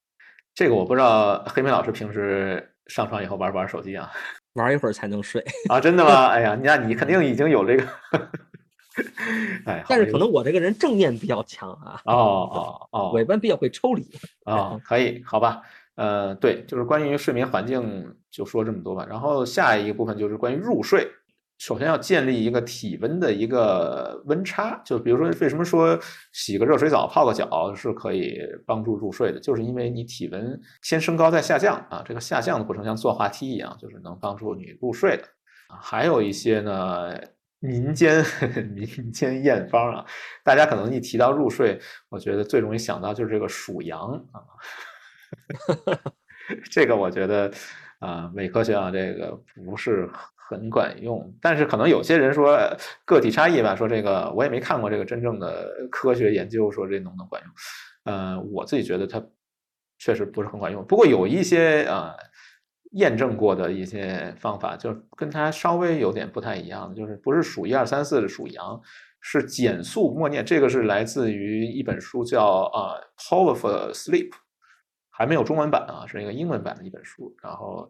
这个我不知道黑妹老师平时上床以后玩不玩手机啊？(laughs) 玩一会儿才能睡啊？真的吗？哎呀，(laughs) 那你肯定已经有这个。(laughs) 哎，但是可能我这个人正念比较强啊。哦哦哦，我一般比较会抽离。哦，可以，好吧。呃，对，就是关于睡眠环境就说这么多吧。然后下一个部分就是关于入睡。首先要建立一个体温的一个温差，就比如说为什么说洗个热水澡、泡个脚是可以帮助入睡的，就是因为你体温先升高再下降啊，这个下降的过程像坐滑梯一样，就是能帮助你入睡的啊。还有一些呢，民间 (laughs) 民间验方啊，大家可能一提到入睡，我觉得最容易想到就是这个数羊啊。(laughs) 这个我觉得啊，伪科学啊，这个不是很管用。但是可能有些人说个体差异吧，说这个我也没看过这个真正的科学研究，说这能不能管用？呃，我自己觉得它确实不是很管用。不过有一些啊验证过的一些方法，就跟它稍微有点不太一样，就是不是数一二三四数羊，是减速默念。这个是来自于一本书，叫啊《Powerful Sleep》。还没有中文版啊，是一个英文版的一本书。然后，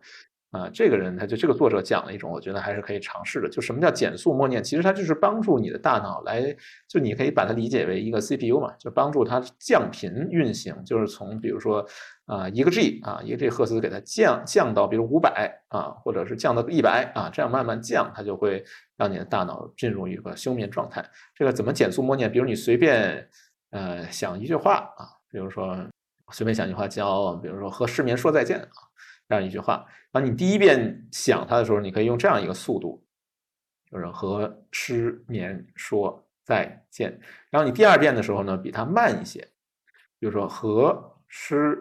啊，这个人他就这个作者讲了一种，我觉得还是可以尝试的。就什么叫减速默念？其实它就是帮助你的大脑来，就你可以把它理解为一个 CPU 嘛，就帮助它降频运行。就是从比如说啊一个 G 啊一个 G 赫兹给它降降到比如五百啊，或者是降到一百啊，这样慢慢降，它就会让你的大脑进入一个休眠状态。这个怎么减速默念？比如你随便呃想一句话啊，比如说。随便想一句话，叫比如说和失眠说再见啊，这样一句话。然后你第一遍想它的时候，你可以用这样一个速度，就是和失眠说再见。然后你第二遍的时候呢，比它慢一些，比如说和失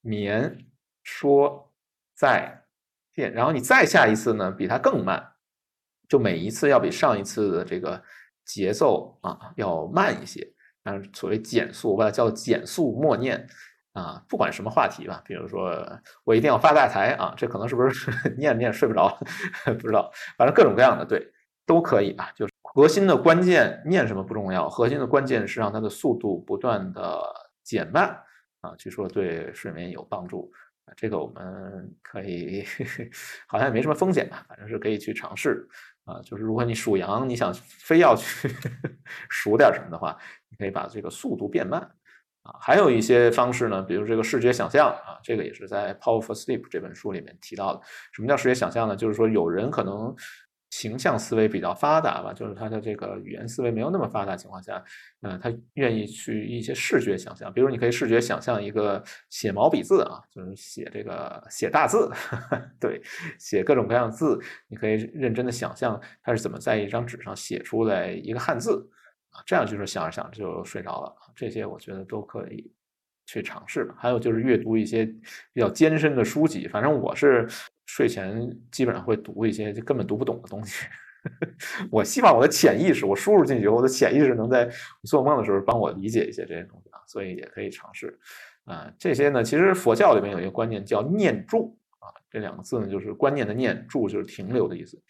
眠说再见。然后你再下一次呢，比它更慢，就每一次要比上一次的这个节奏啊要慢一些。啊，所谓减速，我把它叫减速默念。啊，不管什么话题吧，比如说我一定要发大财啊，这可能是不是 (laughs) 念念睡不着，不知道，反正各种各样的对都可以吧。就是核心的关键念什么不重要，核心的关键是让它的速度不断的减慢啊，据说对睡眠有帮助。这个我们可以 (laughs) 好像也没什么风险吧，反正是可以去尝试啊。就是如果你属羊，你想非要去 (laughs) 数点什么的话，你可以把这个速度变慢。啊，还有一些方式呢，比如这个视觉想象啊，这个也是在《Powerful Sleep》这本书里面提到的。什么叫视觉想象呢？就是说有人可能形象思维比较发达吧，就是他的这个语言思维没有那么发达情况下，嗯，他愿意去一些视觉想象。比如你可以视觉想象一个写毛笔字啊，就是写这个写大字，(laughs) 对，写各种各样的字，你可以认真的想象他是怎么在一张纸上写出来一个汉字。这样就是想着想着就睡着了，这些我觉得都可以去尝试吧。还有就是阅读一些比较艰深的书籍，反正我是睡前基本上会读一些就根本读不懂的东西。(laughs) 我希望我的潜意识，我输入进去，我的潜意识能在做梦的时候帮我理解一些这些东西啊，所以也可以尝试啊。这些呢，其实佛教里面有一个观念叫念住啊，这两个字呢就是观念的念，住就是停留的意思。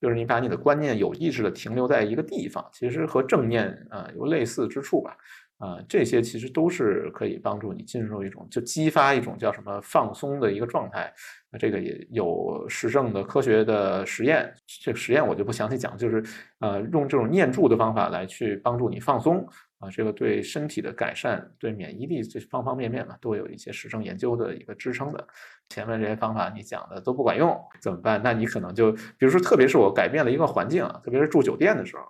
就是你把你的观念有意识的停留在一个地方，其实和正念啊有类似之处吧，啊这些其实都是可以帮助你进入一种就激发一种叫什么放松的一个状态。那这个也有实证的科学的实验，这个实验我就不详细讲，就是呃用这种念住的方法来去帮助你放松啊，这个对身体的改善、对免疫力这方方面面嘛，都有一些实证研究的一个支撑的。前面这些方法你讲的都不管用，怎么办？那你可能就，比如说，特别是我改变了一个环境啊，特别是住酒店的时候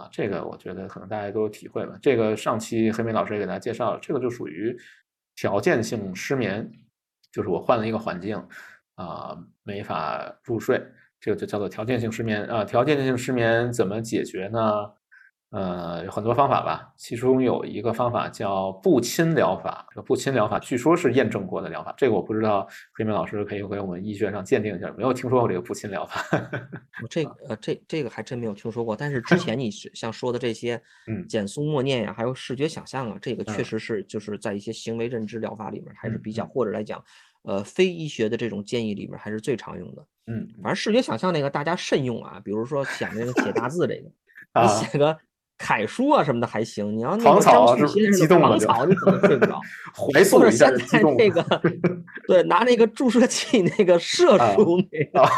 啊，这个我觉得可能大家都有体会了。这个上期黑莓老师也给大家介绍了，这个就属于条件性失眠，就是我换了一个环境啊，没法入睡，这个就叫做条件性失眠啊。条件性失眠怎么解决呢？呃，有很多方法吧，其中有一个方法叫不侵疗法。这个不侵疗法据说是验证过的疗法，这个我不知道，黑明老师可以给我们医学上鉴定一下，没有听说过这个不侵疗法。(laughs) 这个呃，这这个还真没有听说过。但是之前你像说的这些，(laughs) 嗯，减速默念呀，还有视觉想象啊，这个确实是就是在一些行为认知疗法里面还是比较，或者来讲，呃，非医学的这种建议里面还是最常用的。嗯，反正视觉想象那个大家慎用啊，比如说想那个写大字这个，(laughs) 你写个。楷书啊什么的还行，你要那个张旭新是唐草，你可能睡不着。(laughs) 或者现在那个，(laughs) 对，拿那个注射器那个射出那个，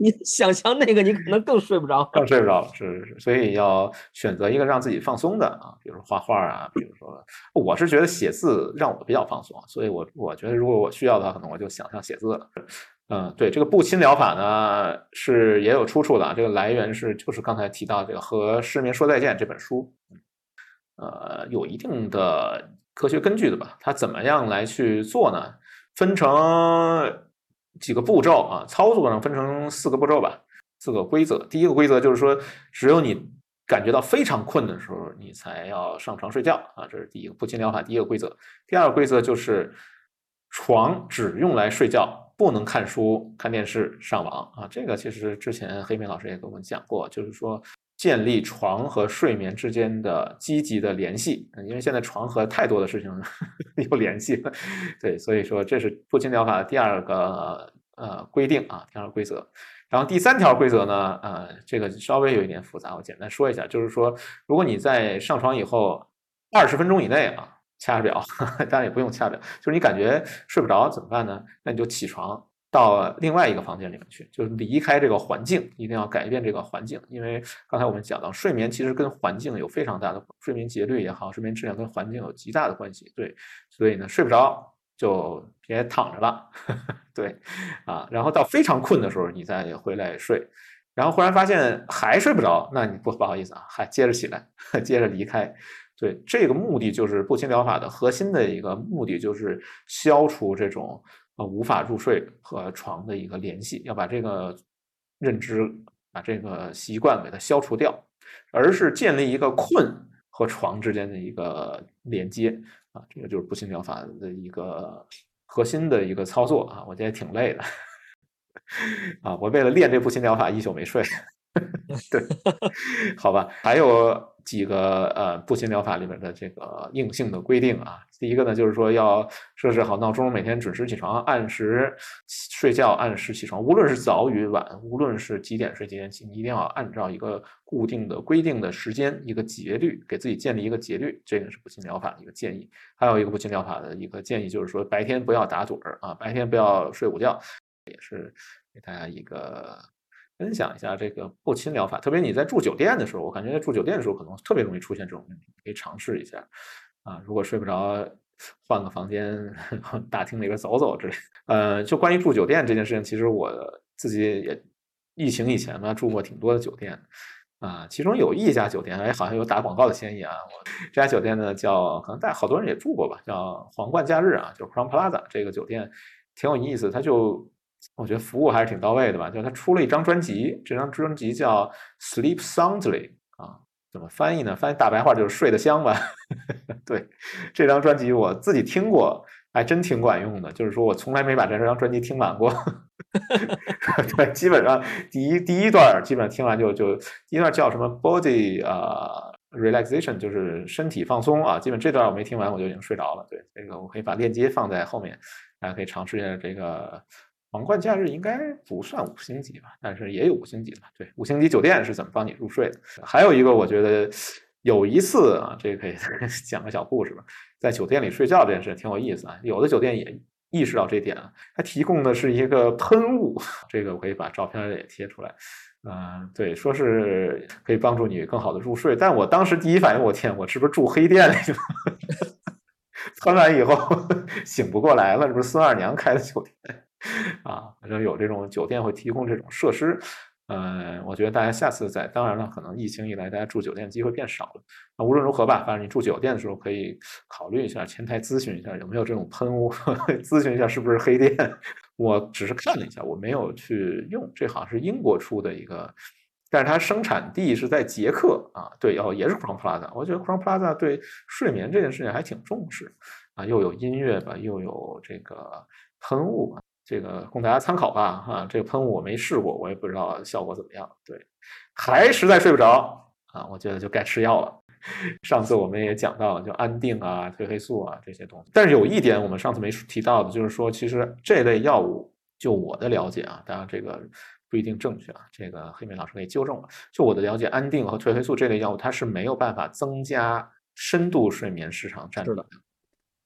你想象那个，你可能更睡不着，更睡不着。是是是，所以要选择一个让自己放松的啊，比如说画画啊，比如说，我是觉得写字让我比较放松，所以我我觉得如果我需要的话，可能我就想象写字了。嗯，对，这个不侵疗法呢是也有出处的，这个来源是就是刚才提到这个《和失眠说再见》这本书，呃，有一定的科学根据的吧？它怎么样来去做呢？分成几个步骤啊？操作上分成四个步骤吧，四个规则。第一个规则就是说，只有你感觉到非常困的时候，你才要上床睡觉啊，这是第一个不侵疗法第一个规则。第二个规则就是床只用来睡觉。不能看书、看电视、上网啊！这个其实之前黑明老师也跟我们讲过，就是说建立床和睡眠之间的积极的联系，因为现在床和太多的事情 (laughs) 有联系了。对，所以说这是不侵疗法的第二个呃规定啊，第二个规则。然后第三条规则呢，呃，这个稍微有一点复杂，我简单说一下，就是说如果你在上床以后二十分钟以内啊。掐着表，(laughs) 当然也不用掐表，就是你感觉睡不着怎么办呢？那你就起床到另外一个房间里面去，就是离开这个环境，一定要改变这个环境。因为刚才我们讲到，睡眠其实跟环境有非常大的睡眠节律也好，睡眠质量跟环境有极大的关系。对，所以呢，睡不着就别躺着了，(laughs) 对，啊，然后到非常困的时候你再回来睡，然后忽然发现还睡不着，那你不不好意思啊，还接着起来，(laughs) 接着离开。对这个目的就是不侵疗法的核心的一个目的，就是消除这种呃无法入睡和床的一个联系，要把这个认知、把这个习惯给它消除掉，而是建立一个困和床之间的一个连接啊，这个就是不侵疗法的一个核心的一个操作啊，我觉得挺累的啊，我为了练这不侵疗法一宿没睡，(laughs) 对，(laughs) 好吧，还有。几个呃，步行疗法里面的这个硬性的规定啊，第一个呢，就是说要设置好闹钟，每天准时起床，按时睡觉，按时起床。无论是早与晚，无论是几点睡几点起，你一定要按照一个固定的规定的时间，一个节律，给自己建立一个节律。这个是步行疗法的一个建议。还有一个步行疗法的一个建议，就是说白天不要打盹儿啊，白天不要睡午觉，也是给大家一个。分享一下这个不侵疗法，特别你在住酒店的时候，我感觉在住酒店的时候可能特别容易出现这种问题，可以尝试一下啊。如果睡不着，换个房间，大厅里边走走之类。呃，就关于住酒店这件事情，其实我自己也疫情以前呢住过挺多的酒店啊，其中有一家酒店哎好像有打广告的嫌疑啊。我这家酒店呢叫可能大家好多人也住过吧，叫皇冠假日啊，就是 Crown Plaza 这个酒店挺有意思，它就。我觉得服务还是挺到位的吧，就是他出了一张专辑，这张专辑叫《Sleep Soundly》啊，怎么翻译呢？翻译大白话就是睡得香吧。(laughs) 对，这张专辑我自己听过，还真挺管用的。就是说我从来没把这张专辑听完过。(laughs) 对，基本上第一第一段基本上听完就就第一段叫什么 Body 啊 Relaxation，就是身体放松啊。基本这段我没听完我就已经睡着了。对，这个我可以把链接放在后面，大家可以尝试一下这个。皇冠假日应该不算五星级吧，但是也有五星级的。对，五星级酒店是怎么帮你入睡的？还有一个，我觉得有一次啊，这个可以 (laughs) 讲个小故事吧。在酒店里睡觉这件事挺有意思啊。有的酒店也意识到这点啊，它提供的是一个喷雾，这个我可以把照片也贴出来。嗯，对，说是可以帮助你更好的入睡，但我当时第一反应，我天，我是不是住黑店里了？(laughs) 喷完以后 (laughs) 醒不过来了，这不是孙二娘开的酒店 (laughs) 啊？反正有这种酒店会提供这种设施。嗯，我觉得大家下次再，当然了，可能疫情以来，大家住酒店机会变少了。那无论如何吧，反正你住酒店的时候可以考虑一下，前台咨询一下有没有这种喷雾，(laughs) 咨询一下是不是黑店。我只是看了一下，我没有去用。这好像是英国出的一个，但是它生产地是在捷克啊。对，哦，也是 Crown Plaza。我觉得 Crown Plaza 对睡眠这件事情还挺重视啊，又有音乐吧，又有这个喷雾。这个供大家参考吧，哈，这个喷雾我没试过，我也不知道效果怎么样。对，还实在睡不着啊，我觉得就该吃药了。上次我们也讲到了，就安定啊、褪黑素啊这些东西。但是有一点我们上次没提到的，就是说，其实这类药物，就我的了解啊，当然这个不一定正确啊，这个黑妹老师可以纠正我。就我的了解，安定和褪黑素这类药物，它是没有办法增加深度睡眠时长占比的。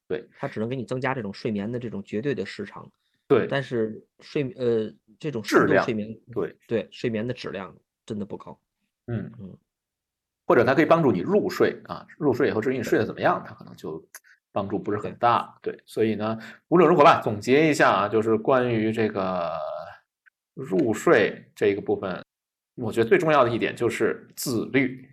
对，它只能给你增加这种睡眠的这种绝对的时长。对，但是睡呃这种质量睡眠，对对睡眠的质量真的不高。嗯嗯，或者它可以帮助你入睡啊，入睡以后至于你睡得怎么样，它可能就帮助不是很大。对，所以呢，无论如何吧，总结一下啊，就是关于这个入睡这个部分，我觉得最重要的一点就是自律。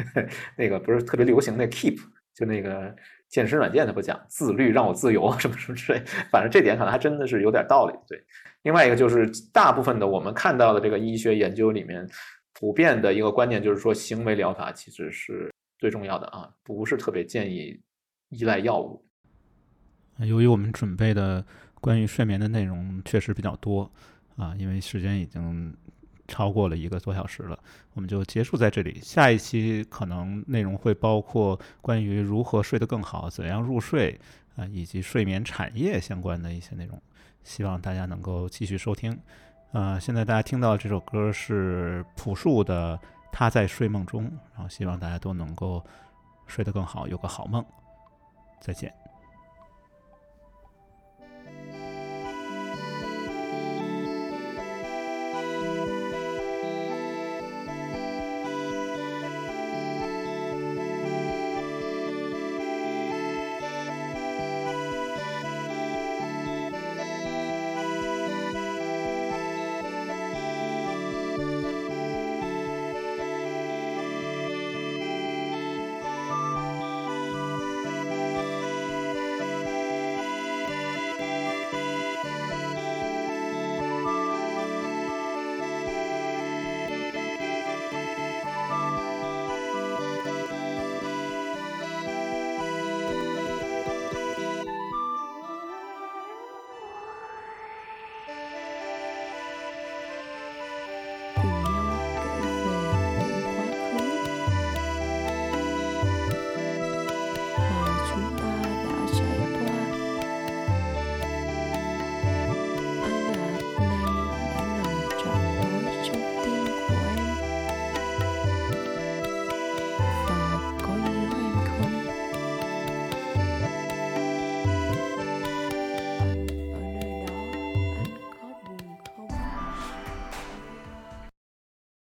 (laughs) 那个不是特别流行那 keep，就那个。健身软件它不讲自律让我自由什么什么之类，反正这点可能还真的是有点道理。对，另外一个就是大部分的我们看到的这个医学研究里面，普遍的一个观念就是说，行为疗法其实是最重要的啊，不是特别建议依赖药物。由于我们准备的关于睡眠的内容确实比较多啊，因为时间已经。超过了一个多小时了，我们就结束在这里。下一期可能内容会包括关于如何睡得更好、怎样入睡啊，以及睡眠产业相关的一些内容。希望大家能够继续收听。呃，现在大家听到这首歌是朴树的《他在睡梦中》，然后希望大家都能够睡得更好，有个好梦。再见。